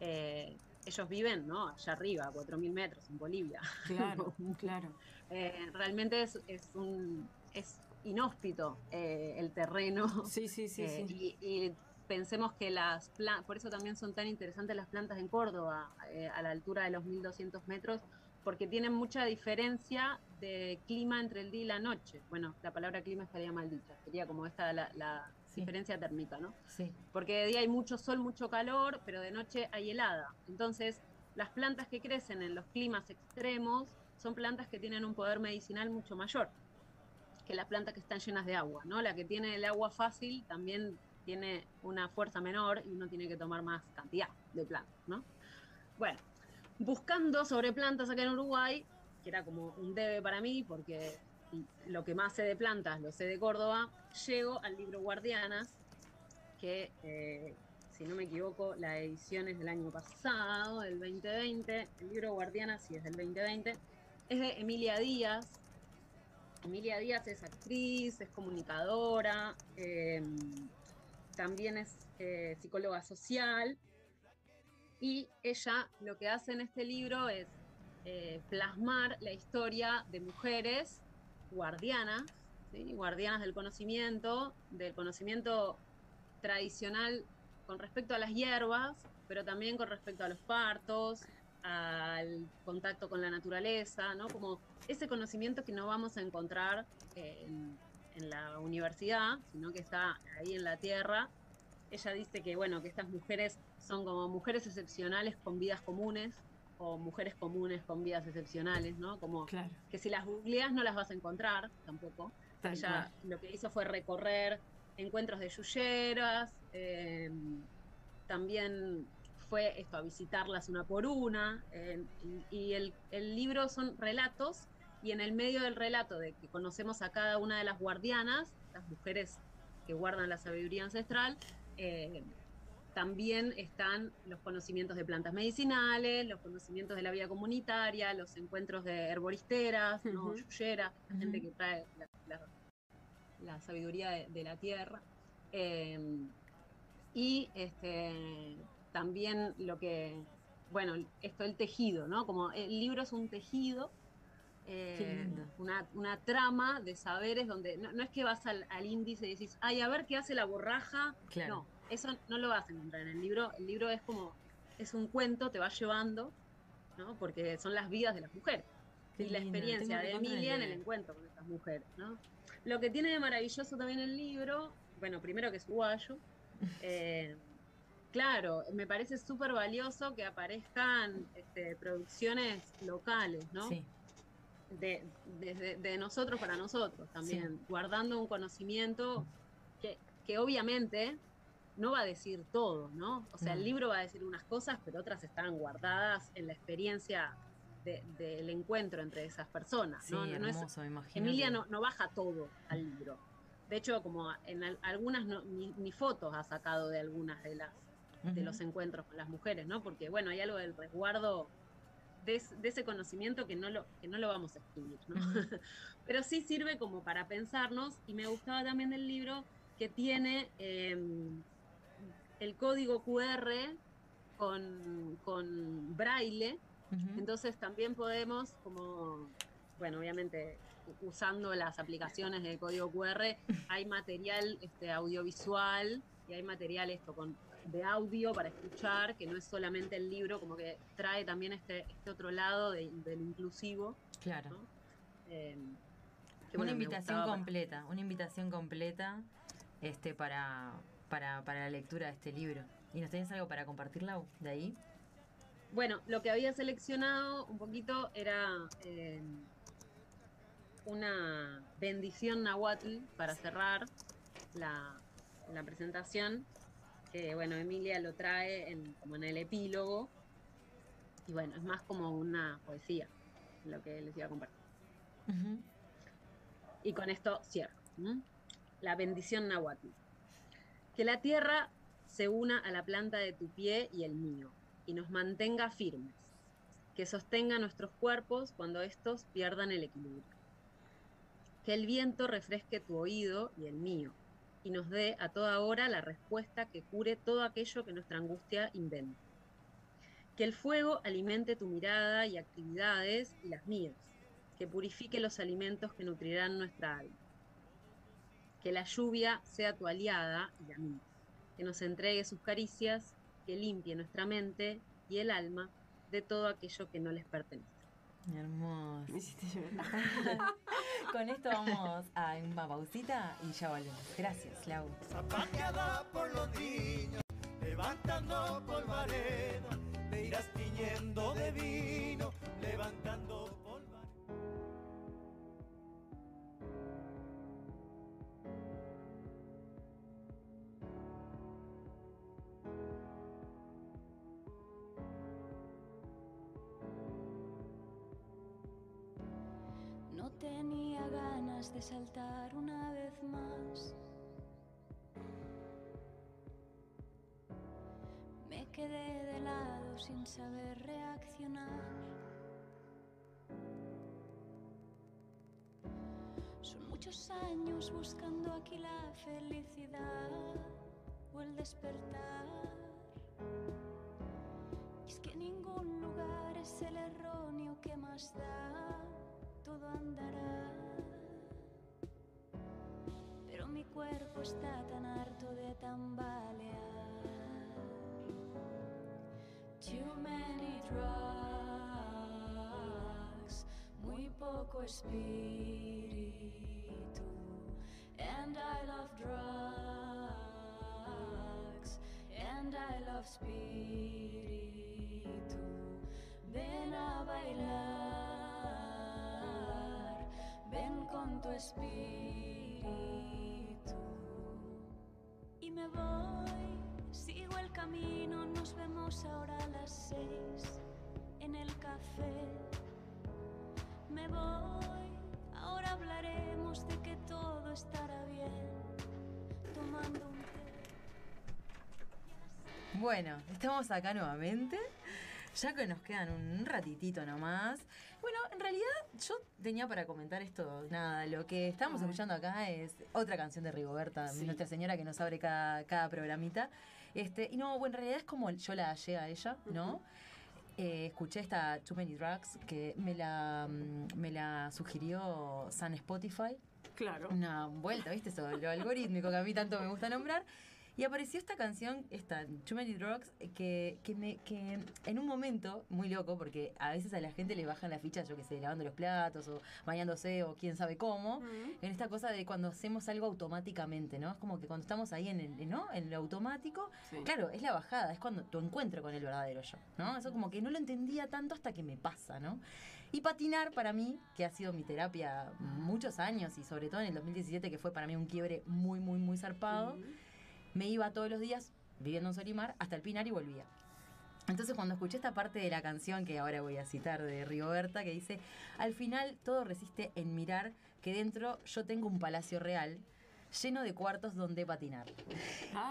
Eh, ellos viven ¿no? allá arriba, a 4.000 metros, en Bolivia. Claro, claro. Eh, realmente es, es, un, es inhóspito eh, el terreno. Sí, sí, sí, Eh, sí. Y, y pensemos que las plantas, por eso también son tan interesantes las plantas en Córdoba, eh, a la altura de los 1200 metros, porque tienen mucha diferencia de clima entre el día y la noche. Bueno, la palabra clima estaría mal dicha, sería como esta la, la Sí. diferencia térmica, ¿no? Sí. Porque de día hay mucho sol, mucho calor, pero de noche hay helada. Entonces, las plantas que crecen en los climas extremos son plantas que tienen un poder medicinal mucho mayor que las plantas que están llenas de agua, ¿no? La que tiene el agua fácil también tiene una fuerza menor y uno tiene que tomar más cantidad de plantas, ¿no? Bueno, buscando sobre plantas acá en Uruguay, que era como un debe para mí, porque lo que más sé de plantas lo sé de Córdoba, llego al libro Guardianas, que eh, si no me equivoco, la edición es del año pasado, del 2020, el libro Guardianas sí es del 2020, es de Emilia Díaz. Emilia Díaz es actriz, es comunicadora, eh, también es eh, psicóloga social y ella lo que hace en este libro es eh, plasmar la historia de mujeres guardianas, guardianas del conocimiento, del conocimiento tradicional con respecto a las hierbas, pero también con respecto a los partos, al contacto con la naturaleza, ¿no? Como ese conocimiento que no vamos a encontrar en, en la universidad, sino que está ahí en la tierra. Ella dice que, bueno, que estas mujeres son como mujeres excepcionales con vidas comunes, o mujeres comunes con vidas excepcionales, ¿no? Como Claro. que si las googleas no las vas a encontrar tampoco. Ella lo que hizo fue recorrer encuentros de yuyeras, eh, también fue esto, a visitarlas una por una. eh, y y el, el libro son relatos, y en el medio del relato de que conocemos a cada una de las guardianas, las mujeres que guardan la sabiduría ancestral, eh, también están los conocimientos de plantas medicinales, los conocimientos de la vida comunitaria, los encuentros de herboristeras, ¿no? Ujú. yuyeras, gente que trae la, la- la sabiduría de, de la tierra. Eh, y este, también lo que, bueno, esto el tejido, ¿no? Como el libro es un tejido, eh, una, una trama de saberes donde no, no es que vas al, al índice y decís, ay, a ver qué hace la borraja. Claro. No, eso no lo vas a encontrar en el libro. El libro es como, es un cuento, te va llevando, ¿no? Porque son las vidas de las mujeres Qué y la lindo, experiencia de Emilia en el encuentro con estas mujeres, ¿no? Lo que tiene de maravilloso también el libro, bueno, primero que es uruguayo, eh, claro, me parece súper valioso que aparezcan este, producciones locales, ¿no? Sí, de, desde- de nosotros para nosotros también, guardando un conocimiento que, que obviamente no va a decir todo, ¿no? O sea, el libro va a decir unas cosas, pero otras están guardadas en la experiencia de- del encuentro entre esas personas, sí, ¿no? No es- hermoso, me imagino. Emilia que- no, no baja todo al libro. De hecho, como en al- algunas no- ni, ni fotos ha sacado de algunas de las de los encuentros con las mujeres, ¿no? Porque bueno, hay algo del resguardo de, es- de ese conocimiento que no lo, que no lo vamos a escribir, ¿no? Pero sí sirve como para pensarnos, y me gustaba también del libro que tiene eh, el código QR con, con braille, entonces también podemos, como, bueno, obviamente usando las aplicaciones de código QR, hay material este, audiovisual y hay material esto con de audio para escuchar, que no es solamente el libro, como que trae también este, este otro lado de- del inclusivo. Claro. ¿no? Eh, que, Una invitación para- completa, una invitación completa este, para, para, para la lectura de este libro. ¿Y nos tenés algo para compartir, Lau, de ahí? Bueno, lo que había seleccionado un poquito era eh, una bendición nahuatl para cerrar la, la presentación, que bueno, Emilia lo trae en, como en el epílogo, y bueno, es más como una poesía, lo que les iba a compartir. Y con esto cierro. La bendición nahuatl. Que la tierra se una a la planta de tu pie y el mío, y nos mantenga firmes. Que sostenga nuestros cuerpos cuando estos pierdan el equilibrio. Que el viento refresque tu oído y el mío, y nos dé a toda hora la respuesta que cure todo aquello que nuestra angustia inventa. Que el fuego alimente tu mirada y actividades y las mías que purifique los alimentos que nutrirán nuestra alma. Que la lluvia sea tu aliada y la mía, que nos entregue sus caricias, que limpie nuestra mente y el alma de todo aquello que no les pertenece. Hermoso. Me hiciste llorar. Con esto vamos a una pausita y ya volvemos. Gracias, Lau. zapateada por los niños, levantando polvareda, te irás tiñendo de vino, levantando tenía ganas de saltar una vez más. Me quedé de lado sin saber reaccionar. Son muchos años buscando aquí la felicidad o el despertar. Y es que ningún lugar es el erróneo que más da, todo andará. Pero mi cuerpo está tan harto de tambalear. Too many drugs, muy poco espíritu. Vemos ahora a las seis en el café. Me voy, ahora hablaremos de que todo estará bien. Tomando un té. Bueno, estamos acá nuevamente. Ya que nos quedan un ratitito nomás. Bueno, en realidad tenía para comentar esto, nada, lo que estamos escuchando acá es otra canción de Rigoberta, Sí. nuestra señora que nos abre cada, cada programita. Este, y no, bueno, en realidad es como yo la hallé a ella, ¿no? Eh, escuché esta Too Many Drugs que me la, mm, me la sugirió San Spotify Claro. una vuelta, ¿viste? Eso, lo algorítmico que a mí tanto me gusta nombrar. Y apareció esta canción, esta Too Many Drugs, que, que, me, que en un momento, muy loco, porque a veces a la gente le bajan la ficha, yo que sé, lavando los platos o bañándose o quién sabe cómo, en esta cosa de cuando hacemos algo automáticamente, ¿no? Es como que cuando estamos ahí en el, ¿no? en lo automático, Sí. claro, es la bajada, es cuando tu encuentro con el verdadero yo, ¿no? Eso como que no lo entendía tanto hasta que me pasa, ¿no? Y patinar para mí, que ha sido mi terapia muchos años y sobre todo en el 2017, que fue para mí un quiebre muy, muy, muy zarpado, me iba todos los días viviendo en Solimar hasta el Pinar y volvía. Entonces cuando escuché esta parte de la canción que ahora voy a citar de Rigoberta, que dice, al final todo resiste en mirar que dentro yo tengo un palacio real lleno de cuartos donde patinar.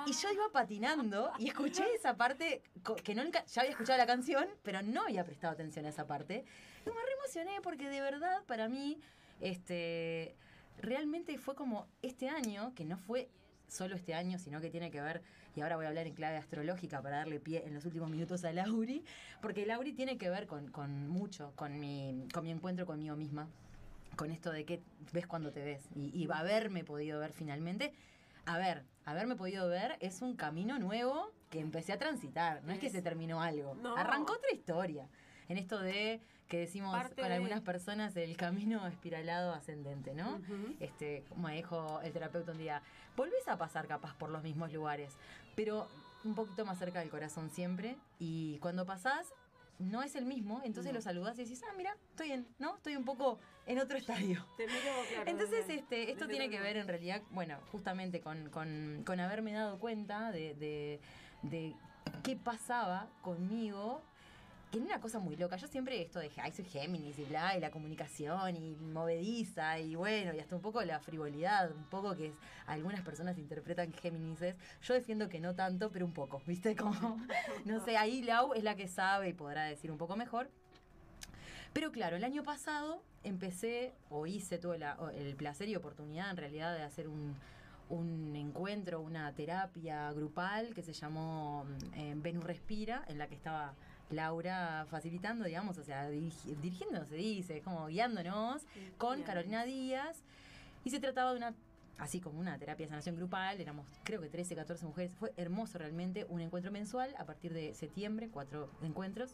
Y yo iba patinando y escuché esa parte que nunca, ya había escuchado la canción, pero no había prestado atención a esa parte. Y me re emocioné porque de verdad para mí, este, realmente fue como este año, que no fue solo este año, sino que tiene que ver, y ahora voy a hablar en clave astrológica para darle pie en los últimos minutos a Lauri, porque Lauri tiene que ver con, con mucho, con mi, con mi encuentro conmigo misma, con esto de que ves cuando te ves, y, y haberme podido ver finalmente. A ver, haberme podido ver es un camino nuevo que empecé a transitar, no es que se terminó algo, No. arrancó otra historia. En esto de que decimos Parte con de- algunas personas el camino espiralado ascendente, ¿no? Este, como dijo el terapeuta un día, volvés a pasar capaz por los mismos lugares, pero un poquito más cerca del corazón siempre. Y cuando pasás, no es el mismo, entonces lo saludás y decís, ah, mira, estoy en, ¿no? Estoy un poco en otro estadio. Te miro, claro, Entonces, este, esto tiene que ver en realidad, bueno, justamente con, con- con haberme dado cuenta de, de- de qué pasaba conmigo, que era una cosa muy loca. Yo siempre esto de, ay, soy Géminis y bla, y la comunicación y movediza y bueno, y hasta un poco la frivolidad, un poco que es, algunas personas interpretan Géminises. Yo defiendo que no tanto, pero un poco, ¿viste? Como, no sé, ahí Lau es la que sabe y podrá decir un poco mejor. Pero claro, el año pasado empecé o hice o el placer y oportunidad en realidad de hacer un, un encuentro, una terapia grupal que se llamó mm, eh, Venus Respira, en la que estaba Laura facilitando, digamos, o sea, dirigi- dirigiéndonos, se dice, como guiándonos con. Carolina Díaz. Y se trataba de una, así como una terapia de sanación grupal, éramos creo que 13, 14 mujeres. Fue hermoso realmente, un encuentro mensual a partir de septiembre, cuatro encuentros.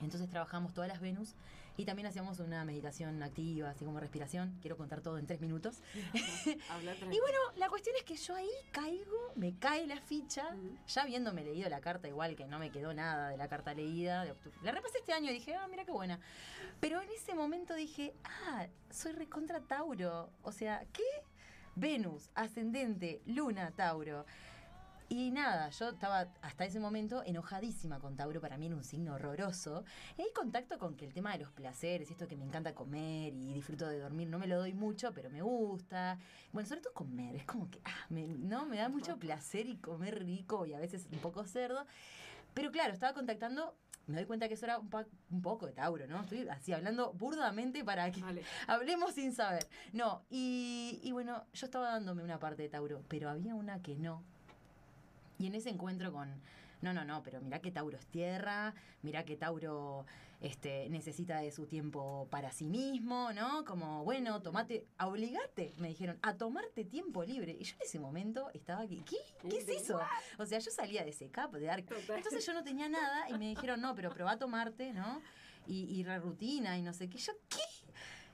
Entonces trabajamos todas las Venus y también hacíamos una meditación activa, así como respiración. Quiero contar todo en tres minutos. Habla Y bueno, la cuestión es que yo ahí caigo, me cae la ficha, Ujú. ya habiéndome leído la carta, igual que no me quedó nada de la carta leída. de octu- La repasé este año y dije, ah, mira qué buena. Pero en ese momento dije, ah, soy recontra Tauro. O sea, ¿qué? Venus, ascendente, Luna, Tauro. Y nada, yo estaba hasta ese momento enojadísima con Tauro, para mí era un signo horroroso. Y hay contacto con que el tema de los placeres, esto que me encanta comer y disfruto de dormir, no me lo doy mucho, pero me gusta. Bueno, sobre todo comer, es como que, ah, me, no, me da mucho placer y comer rico y a veces un poco cerdo. Pero claro, estaba contactando, me doy cuenta que eso era un, un poco de Tauro, ¿no? Estoy así hablando burdamente para que Vale. hablemos sin saber. No, y, y bueno, yo estaba dándome una parte de Tauro, pero había una que no. Y en ese encuentro con, no, no, no, pero mirá que Tauro es tierra, mirá que Tauro este, necesita de su tiempo para sí mismo, ¿no? Como, bueno, tomate, obligate, me dijeron, a tomarte tiempo libre. Y yo en ese momento estaba, ¿qué? ¿Qué, ¿Qué es eso? O sea, yo salía de ese cap, de. Total. Entonces yo no tenía nada y me dijeron, no, pero probá a tomarte, ¿no? Y, y la rutina y no sé qué. Yo, ¿qué?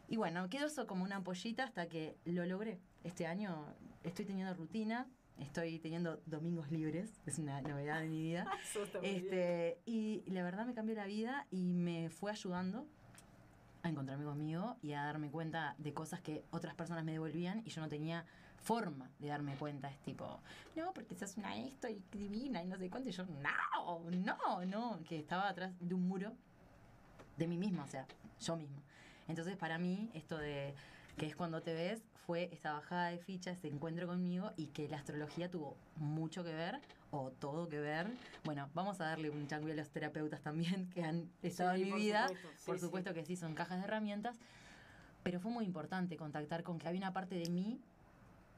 Y bueno, quedó eso como una ampollita hasta que lo logré. Este año estoy teniendo rutina, estoy teniendo domingos libres, es una novedad de mi vida. Este, y la verdad me cambió la vida y me fue ayudando a encontrarme conmigo y a darme cuenta de cosas que otras personas me devolvían y yo no tenía forma de darme cuenta es tipo, no, porque sos una esto y divina y no sé cuánto. Y yo, no, no, no, que estaba atrás de un muro de mí misma, o sea, yo misma. Entonces, para mí, esto de que es cuando te ves, fue esta bajada de ficha, este encuentro conmigo y que la astrología tuvo mucho que ver o todo que ver. Bueno, vamos a darle un changüí a los terapeutas también que han estado Sí, en mi vida. supuesto, sí, por sí. supuesto que sí, son cajas de herramientas. Pero fue muy importante contactar con que había una parte de mí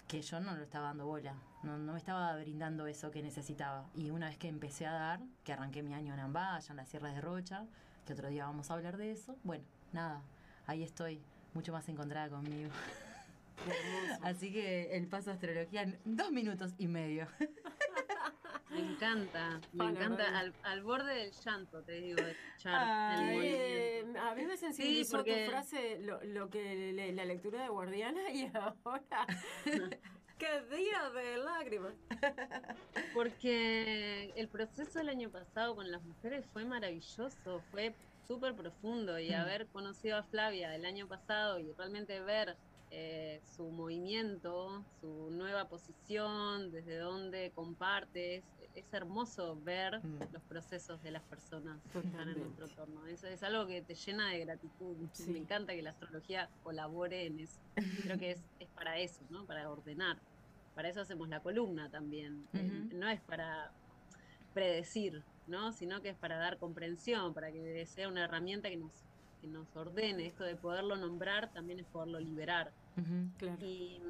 que yo no lo estaba dando bola, no, no me estaba brindando eso que necesitaba. Y una vez que empecé a dar, que arranqué mi año en Ambaya, en las sierras de Rocha, que otro día vamos a hablar de eso, bueno, nada, ahí estoy, mucho más encontrada conmigo. Así que el paso a astrología en dos minutos y medio. Me encanta, me encanta. Al, al borde del llanto, te digo, de escuchar Ay, el. Eh, a mí me sensibilizó porque- tu frase, lo, lo que le- la lectura de Guardiana y ahora. ¡Qué día de lágrimas! Porque el proceso del año pasado con las mujeres fue maravilloso, fue súper profundo y Mm. haber conocido a Flavia el año pasado y realmente ver eh, su movimiento, su nueva posición, desde donde comparte, es, hermoso ver Mm. los procesos de las personas que están en nuestro entorno. Eso es algo que te llena de gratitud. Sí. Me encanta que la astrología colabore en eso. Creo que es, es para eso, ¿no? Para ordenar. Para eso hacemos la columna también. Eh, no es para predecir, ¿no? Sino que es para dar comprensión, para que sea una herramienta que nos, que nos ordene. Esto de poderlo nombrar también es poderlo liberar. Ujú. Claro. Y,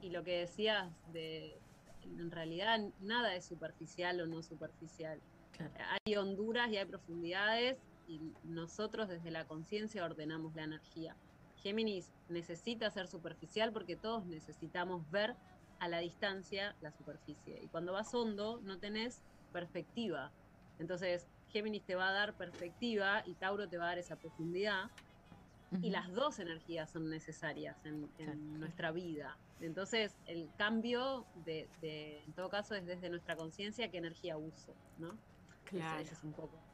y lo que decías de, en realidad nada es superficial o no superficial. Claro. Hay honduras y hay profundidades y nosotros desde la conciencia ordenamos la energía. Géminis necesita ser superficial porque todos necesitamos ver a la distancia la superficie. Y cuando vas hondo no tenés perspectiva. Entonces Géminis te va a dar perspectiva y Tauro te va a dar esa profundidad y las dos energías son necesarias en, en Claro. nuestra vida. Entonces, el cambio, de, de- en todo caso, es desde nuestra conciencia qué energía uso, ¿no? Claro. ese es un poco.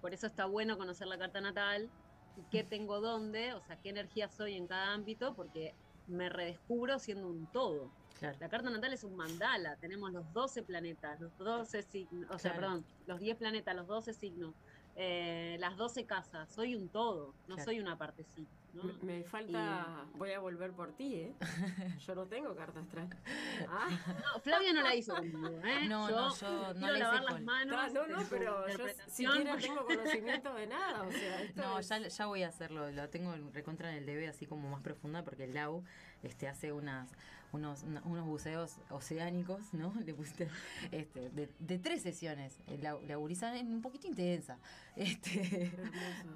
Por eso está bueno conocer la carta natal y qué tengo dónde, o sea, qué energía soy en cada ámbito, porque me redescubro siendo un todo. Claro. La carta natal es un mandala, tenemos los 12 planetas, los 12 signos, o sea, Claro. perdón, los 10 planetas, los 12 signos, eh, las 12 casas, soy un todo, no Claro. soy una partecita. Me, me falta. Voy a volver por ti, ¿eh? Yo no tengo carta astral. Ah, No, Flavia no la hizo conmigo, ¿eh? No, no, yo no la hice las manos. No, no, pero yo siquiera tengo conocimiento de nada. O sea, esto No, es- ya, ya voy a hacerlo, lo tengo en- recontra en el DB así como más profunda porque el Lau este, hace unas, unos, unos buceos oceánicos, ¿no? Le pusiste este, de, de tres sesiones, Lau- la gurisa es un poquito intensa. Este.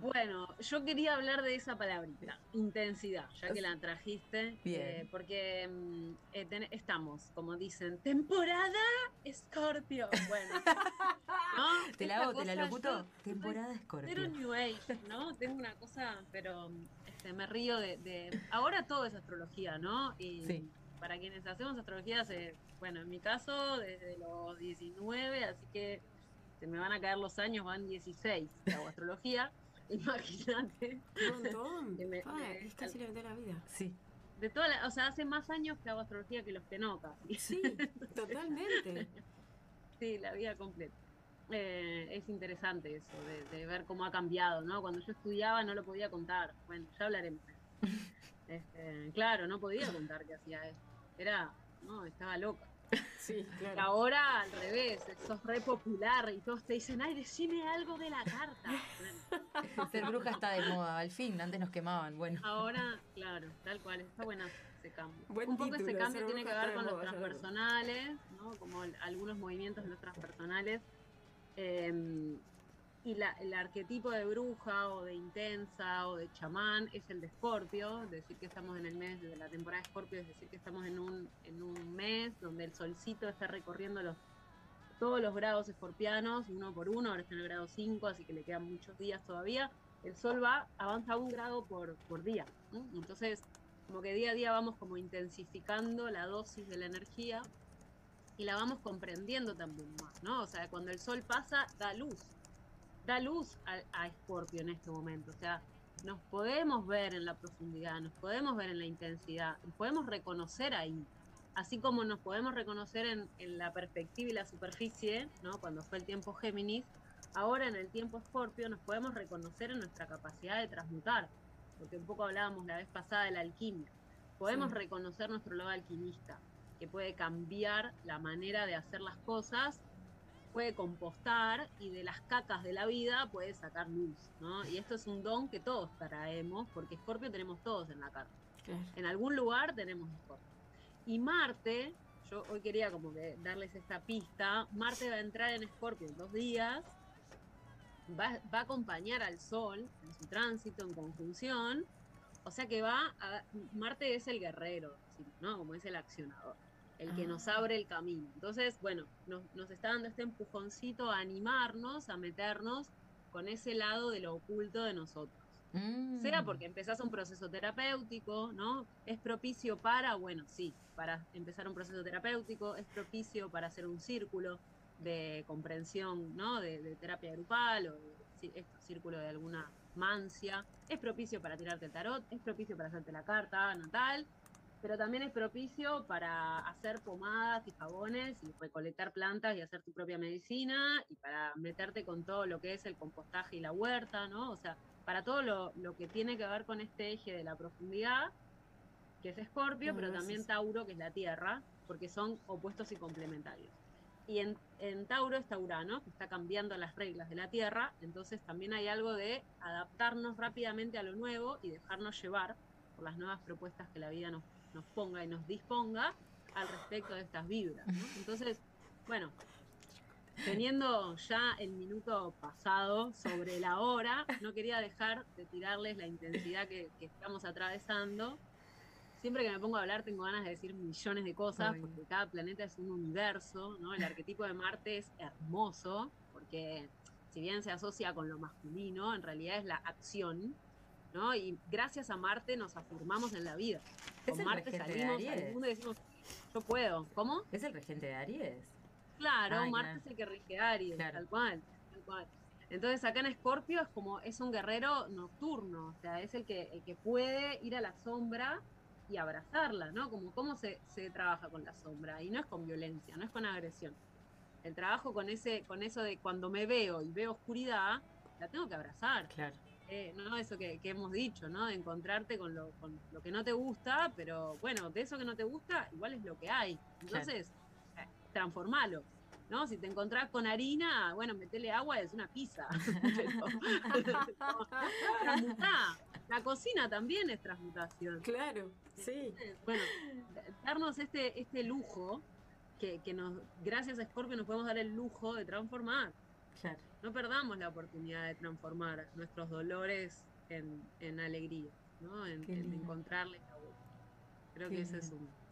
Bueno, yo quería hablar de esa palabrita, intensidad, ya que la trajiste. Bien. eh, porque mm, eh, ten- estamos, como dicen, temporada Scorpio. Bueno, ¿no? ¿Te la hago, te la locuto? yo Temporada Pero Scorpio. New Age, ¿no? Tengo una cosa, pero este, me río de, de- Ahora todo es astrología, ¿no? Y Sí. Para quienes hacemos astrología, hace, bueno, en mi caso, desde los 19, así que se me van a caer los años, van 16 que hago astrología. Imagínate. Un montón. Que me- me- es casi la mitad de la vida. Sí, De toda la- o sea, hace más años que hago astrología que los que no, casi. Sí, totalmente. Sí, la vida completa. Eh, es interesante eso, de, de ver cómo ha cambiado, ¿no? Cuando yo estudiaba no lo podía contar. Bueno, ya hablaremos. Este, claro, no podía contar que hacía eso. Era, no, estaba loca. Sí, Y claro. ahora al revés, sos re popular y todos te dicen, ay, decime algo de la carta. Bueno, ser bruja está de moda, al fin, antes nos quemaban, bueno. ahora, claro, tal cual, está buena ese cambio. Buen Un poco ese cambio tiene que ver con los transpersonales, ¿no? Como algunos movimientos de los transpersonales. Eh, y la- el arquetipo de bruja o de intensa o de chamán es el de Escorpio, decir que estamos en el mes de la temporada de Escorpio, es decir que estamos en un, en un mes donde el solcito está recorriendo los, todos los grados escorpianos, uno por uno, ahora está en el grado 5, así que le quedan muchos días todavía. El sol va, avanza un grado por, por día. Entonces, como que día a día vamos como intensificando la dosis de la energía y la vamos comprendiendo también más, ¿no? O sea, cuando el sol pasa, da luz, da luz a, a Scorpio en este momento, o sea, nos podemos ver en la profundidad, nos podemos ver en la intensidad, nos podemos reconocer ahí. así como nos podemos reconocer en, en la perspectiva y la superficie, ¿no? Cuando fue el tiempo Géminis, ahora en el tiempo Escorpio nos podemos reconocer en nuestra capacidad de transmutar, porque un poco hablábamos la vez pasada de la alquimia. Podemos Sí. reconocer nuestro lado alquimista, que puede cambiar la manera de hacer las cosas, puede compostar y de las cacas de la vida puede sacar luz, ¿no? Y esto es un don que todos traemos, porque Escorpio tenemos todos en la carta. En algún lugar tenemos Escorpio. Y Marte, yo hoy quería como que darles esta pista, Marte va a entrar en Escorpio en dos días, va, va a acompañar al Sol en su tránsito, en conjunción, o sea que va a, Marte es el guerrero. ¿no? Como es el accionador, el que nos abre el camino. Entonces, bueno, nos, nos está dando este empujoncito a animarnos, a meternos con ese lado de lo oculto de nosotros. Mm. Sea porque empezás un proceso terapéutico, ¿no? Es propicio para, bueno, sí, para empezar un proceso terapéutico, es propicio para hacer un círculo de comprensión, ¿no? De, de terapia grupal o de círculo de alguna mancia, es propicio para tirarte el tarot, es propicio para hacerte la carta natal, pero también es propicio para hacer pomadas y jabones y recolectar plantas y hacer tu propia medicina y para meterte con todo lo que es el compostaje y la huerta, ¿no? O sea, para todo lo, lo que tiene que ver con este eje de la profundidad, que es Escorpio, pero también. Tauro, que es la Tierra, porque son opuestos y complementarios. Y en, en Tauro está Urano, que está cambiando las reglas de la Tierra, entonces también hay algo de adaptarnos rápidamente a lo nuevo y dejarnos llevar por las nuevas propuestas que la vida nos, nos ponga y nos disponga al respecto de estas vibras. ¿no? Entonces, bueno, teniendo ya el minuto pasado sobre la hora, no quería dejar de tirarles la intensidad que, que estamos atravesando. Siempre que me pongo a hablar tengo ganas de decir millones de cosas, Ay. porque cada planeta es un universo, ¿no? El arquetipo de Marte es hermoso, porque si bien se asocia con lo masculino, en realidad es la acción, ¿no? Y gracias a Marte nos afirmamos en la vida. Es Con el Marte regente de salimos al mundo y decimos, yo puedo. ¿Cómo? Es el regente de Aries. Claro, Ay, Marte es el que rige Aries, Claro. tal cual, tal cual. Entonces acá en Escorpio es como, es un guerrero nocturno, o sea, es el que, el que puede ir a la sombra y abrazarla, ¿no? Como cómo se, se trabaja con la sombra. Y no es con violencia, no es con agresión. El trabajo con ese, con eso de cuando me veo y veo oscuridad, la tengo que abrazar. Claro. Eh, no eso que, que hemos dicho, ¿no? De encontrarte con lo, con lo que no te gusta, pero bueno, de eso que no te gusta, igual es lo que hay. Entonces, eh, transformalo. ¿No? Si te encontrás con harina, bueno, metele agua y es una pizza. Transmutá. La cocina también es transmutación. Claro, sí. Bueno, darnos este, este lujo, que, que nos, gracias a Scorpio nos podemos dar el lujo de transformar. Claro. No perdamos la oportunidad de transformar nuestros dolores en, en alegría, ¿no? En, en lindo. encontrarles la vuelta. Creo Qué que ese es lindo. un.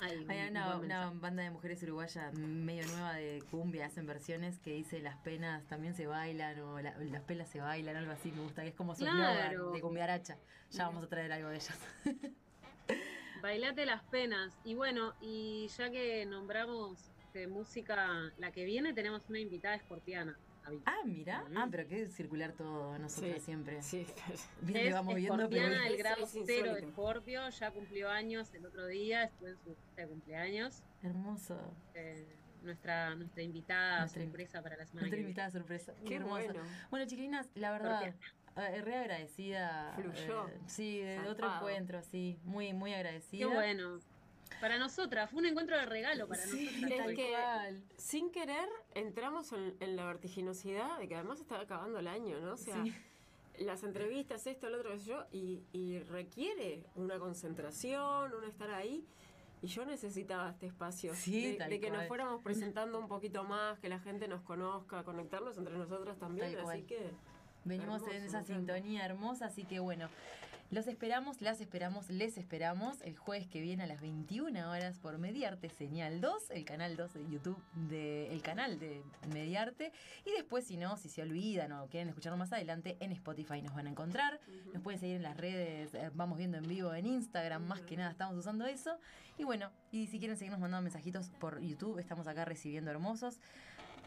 Hay un una, banda de mujeres uruguayas medio nueva de cumbia, hacen versiones que dice las penas también se bailan o la- las pelas se bailan, algo así, me gusta, que es como su Claro. de cumbiaracha. Ya vamos a traer algo de ellas. Bailate las penas. Y bueno, y ya que nombramos de música, la que viene tenemos una invitada escorpiana. Ah, mira. Ah, pero que circular todo nosotros Sí, siempre. Sí, que Es vamos viendo, pero... del grado cero de. Escorpio, ya cumplió años el otro día, estuvo en su fiesta de cumpleaños. Hermoso. Eh, nuestra, nuestra invitada Nuestra sorpresa para la semana Nuestra que viene. invitada sorpresa. Qué hermosa. bueno. Bueno, chiquilinas, la verdad, eh, re agradecida. Fluyó. eh, sí, de, otro encuentro, sí. Muy, muy agradecida. Qué bueno. Para nosotras, fue un encuentro de regalo para Sí, nosotras. Es que- cual. Sin querer, entramos en, en la vertiginosidad de que además estaba acabando el año, ¿no? O sea, Sí. las entrevistas, esto, lo otro, qué sé yo, y, y requiere una concentración, un estar ahí. Y yo necesitaba este espacio. Sí, de, tal de que nos fuéramos presentando un poquito más, que la gente nos conozca, conectarnos entre nosotras también. Tal Así cual. que. Venimos Hermoso, en esa sintonía hermosa, así que bueno, los esperamos, las esperamos, les esperamos el jueves que viene a las 21 horas por Mediarte Señal 2, el canal 2 de YouTube del canal de Mediarte. Y después, si no, si se olvidan o quieren escucharlo más adelante, en Spotify nos van a encontrar. Nos pueden seguir en las redes, eh, vamos viendo en vivo en Instagram, más que nada estamos usando eso. Y bueno, y si quieren seguirnos mandando mensajitos por YouTube, estamos acá recibiendo hermosos.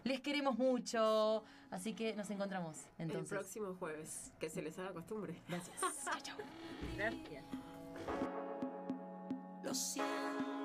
Les queremos mucho, así que nos encontramos entonces. El próximo jueves, que se les haga costumbre. Gracias. Chao, chao. Gracias. Lo siento,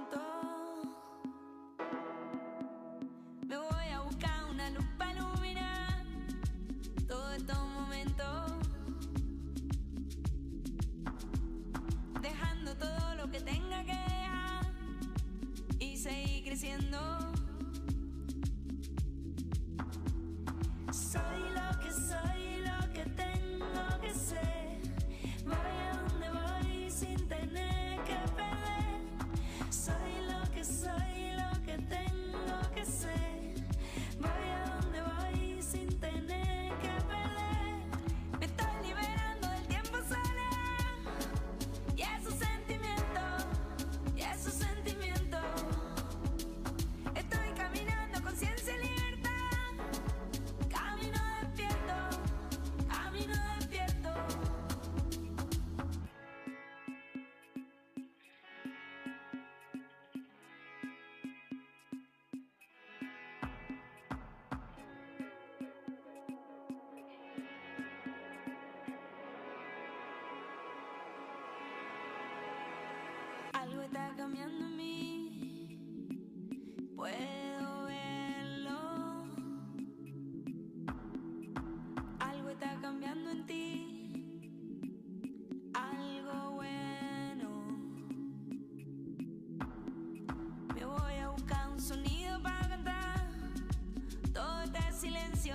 está cambiando en mí. Puedo verlo. Algo está cambiando en ti. Algo bueno. Me voy a buscar un sonido para cantar. Todo este silencio.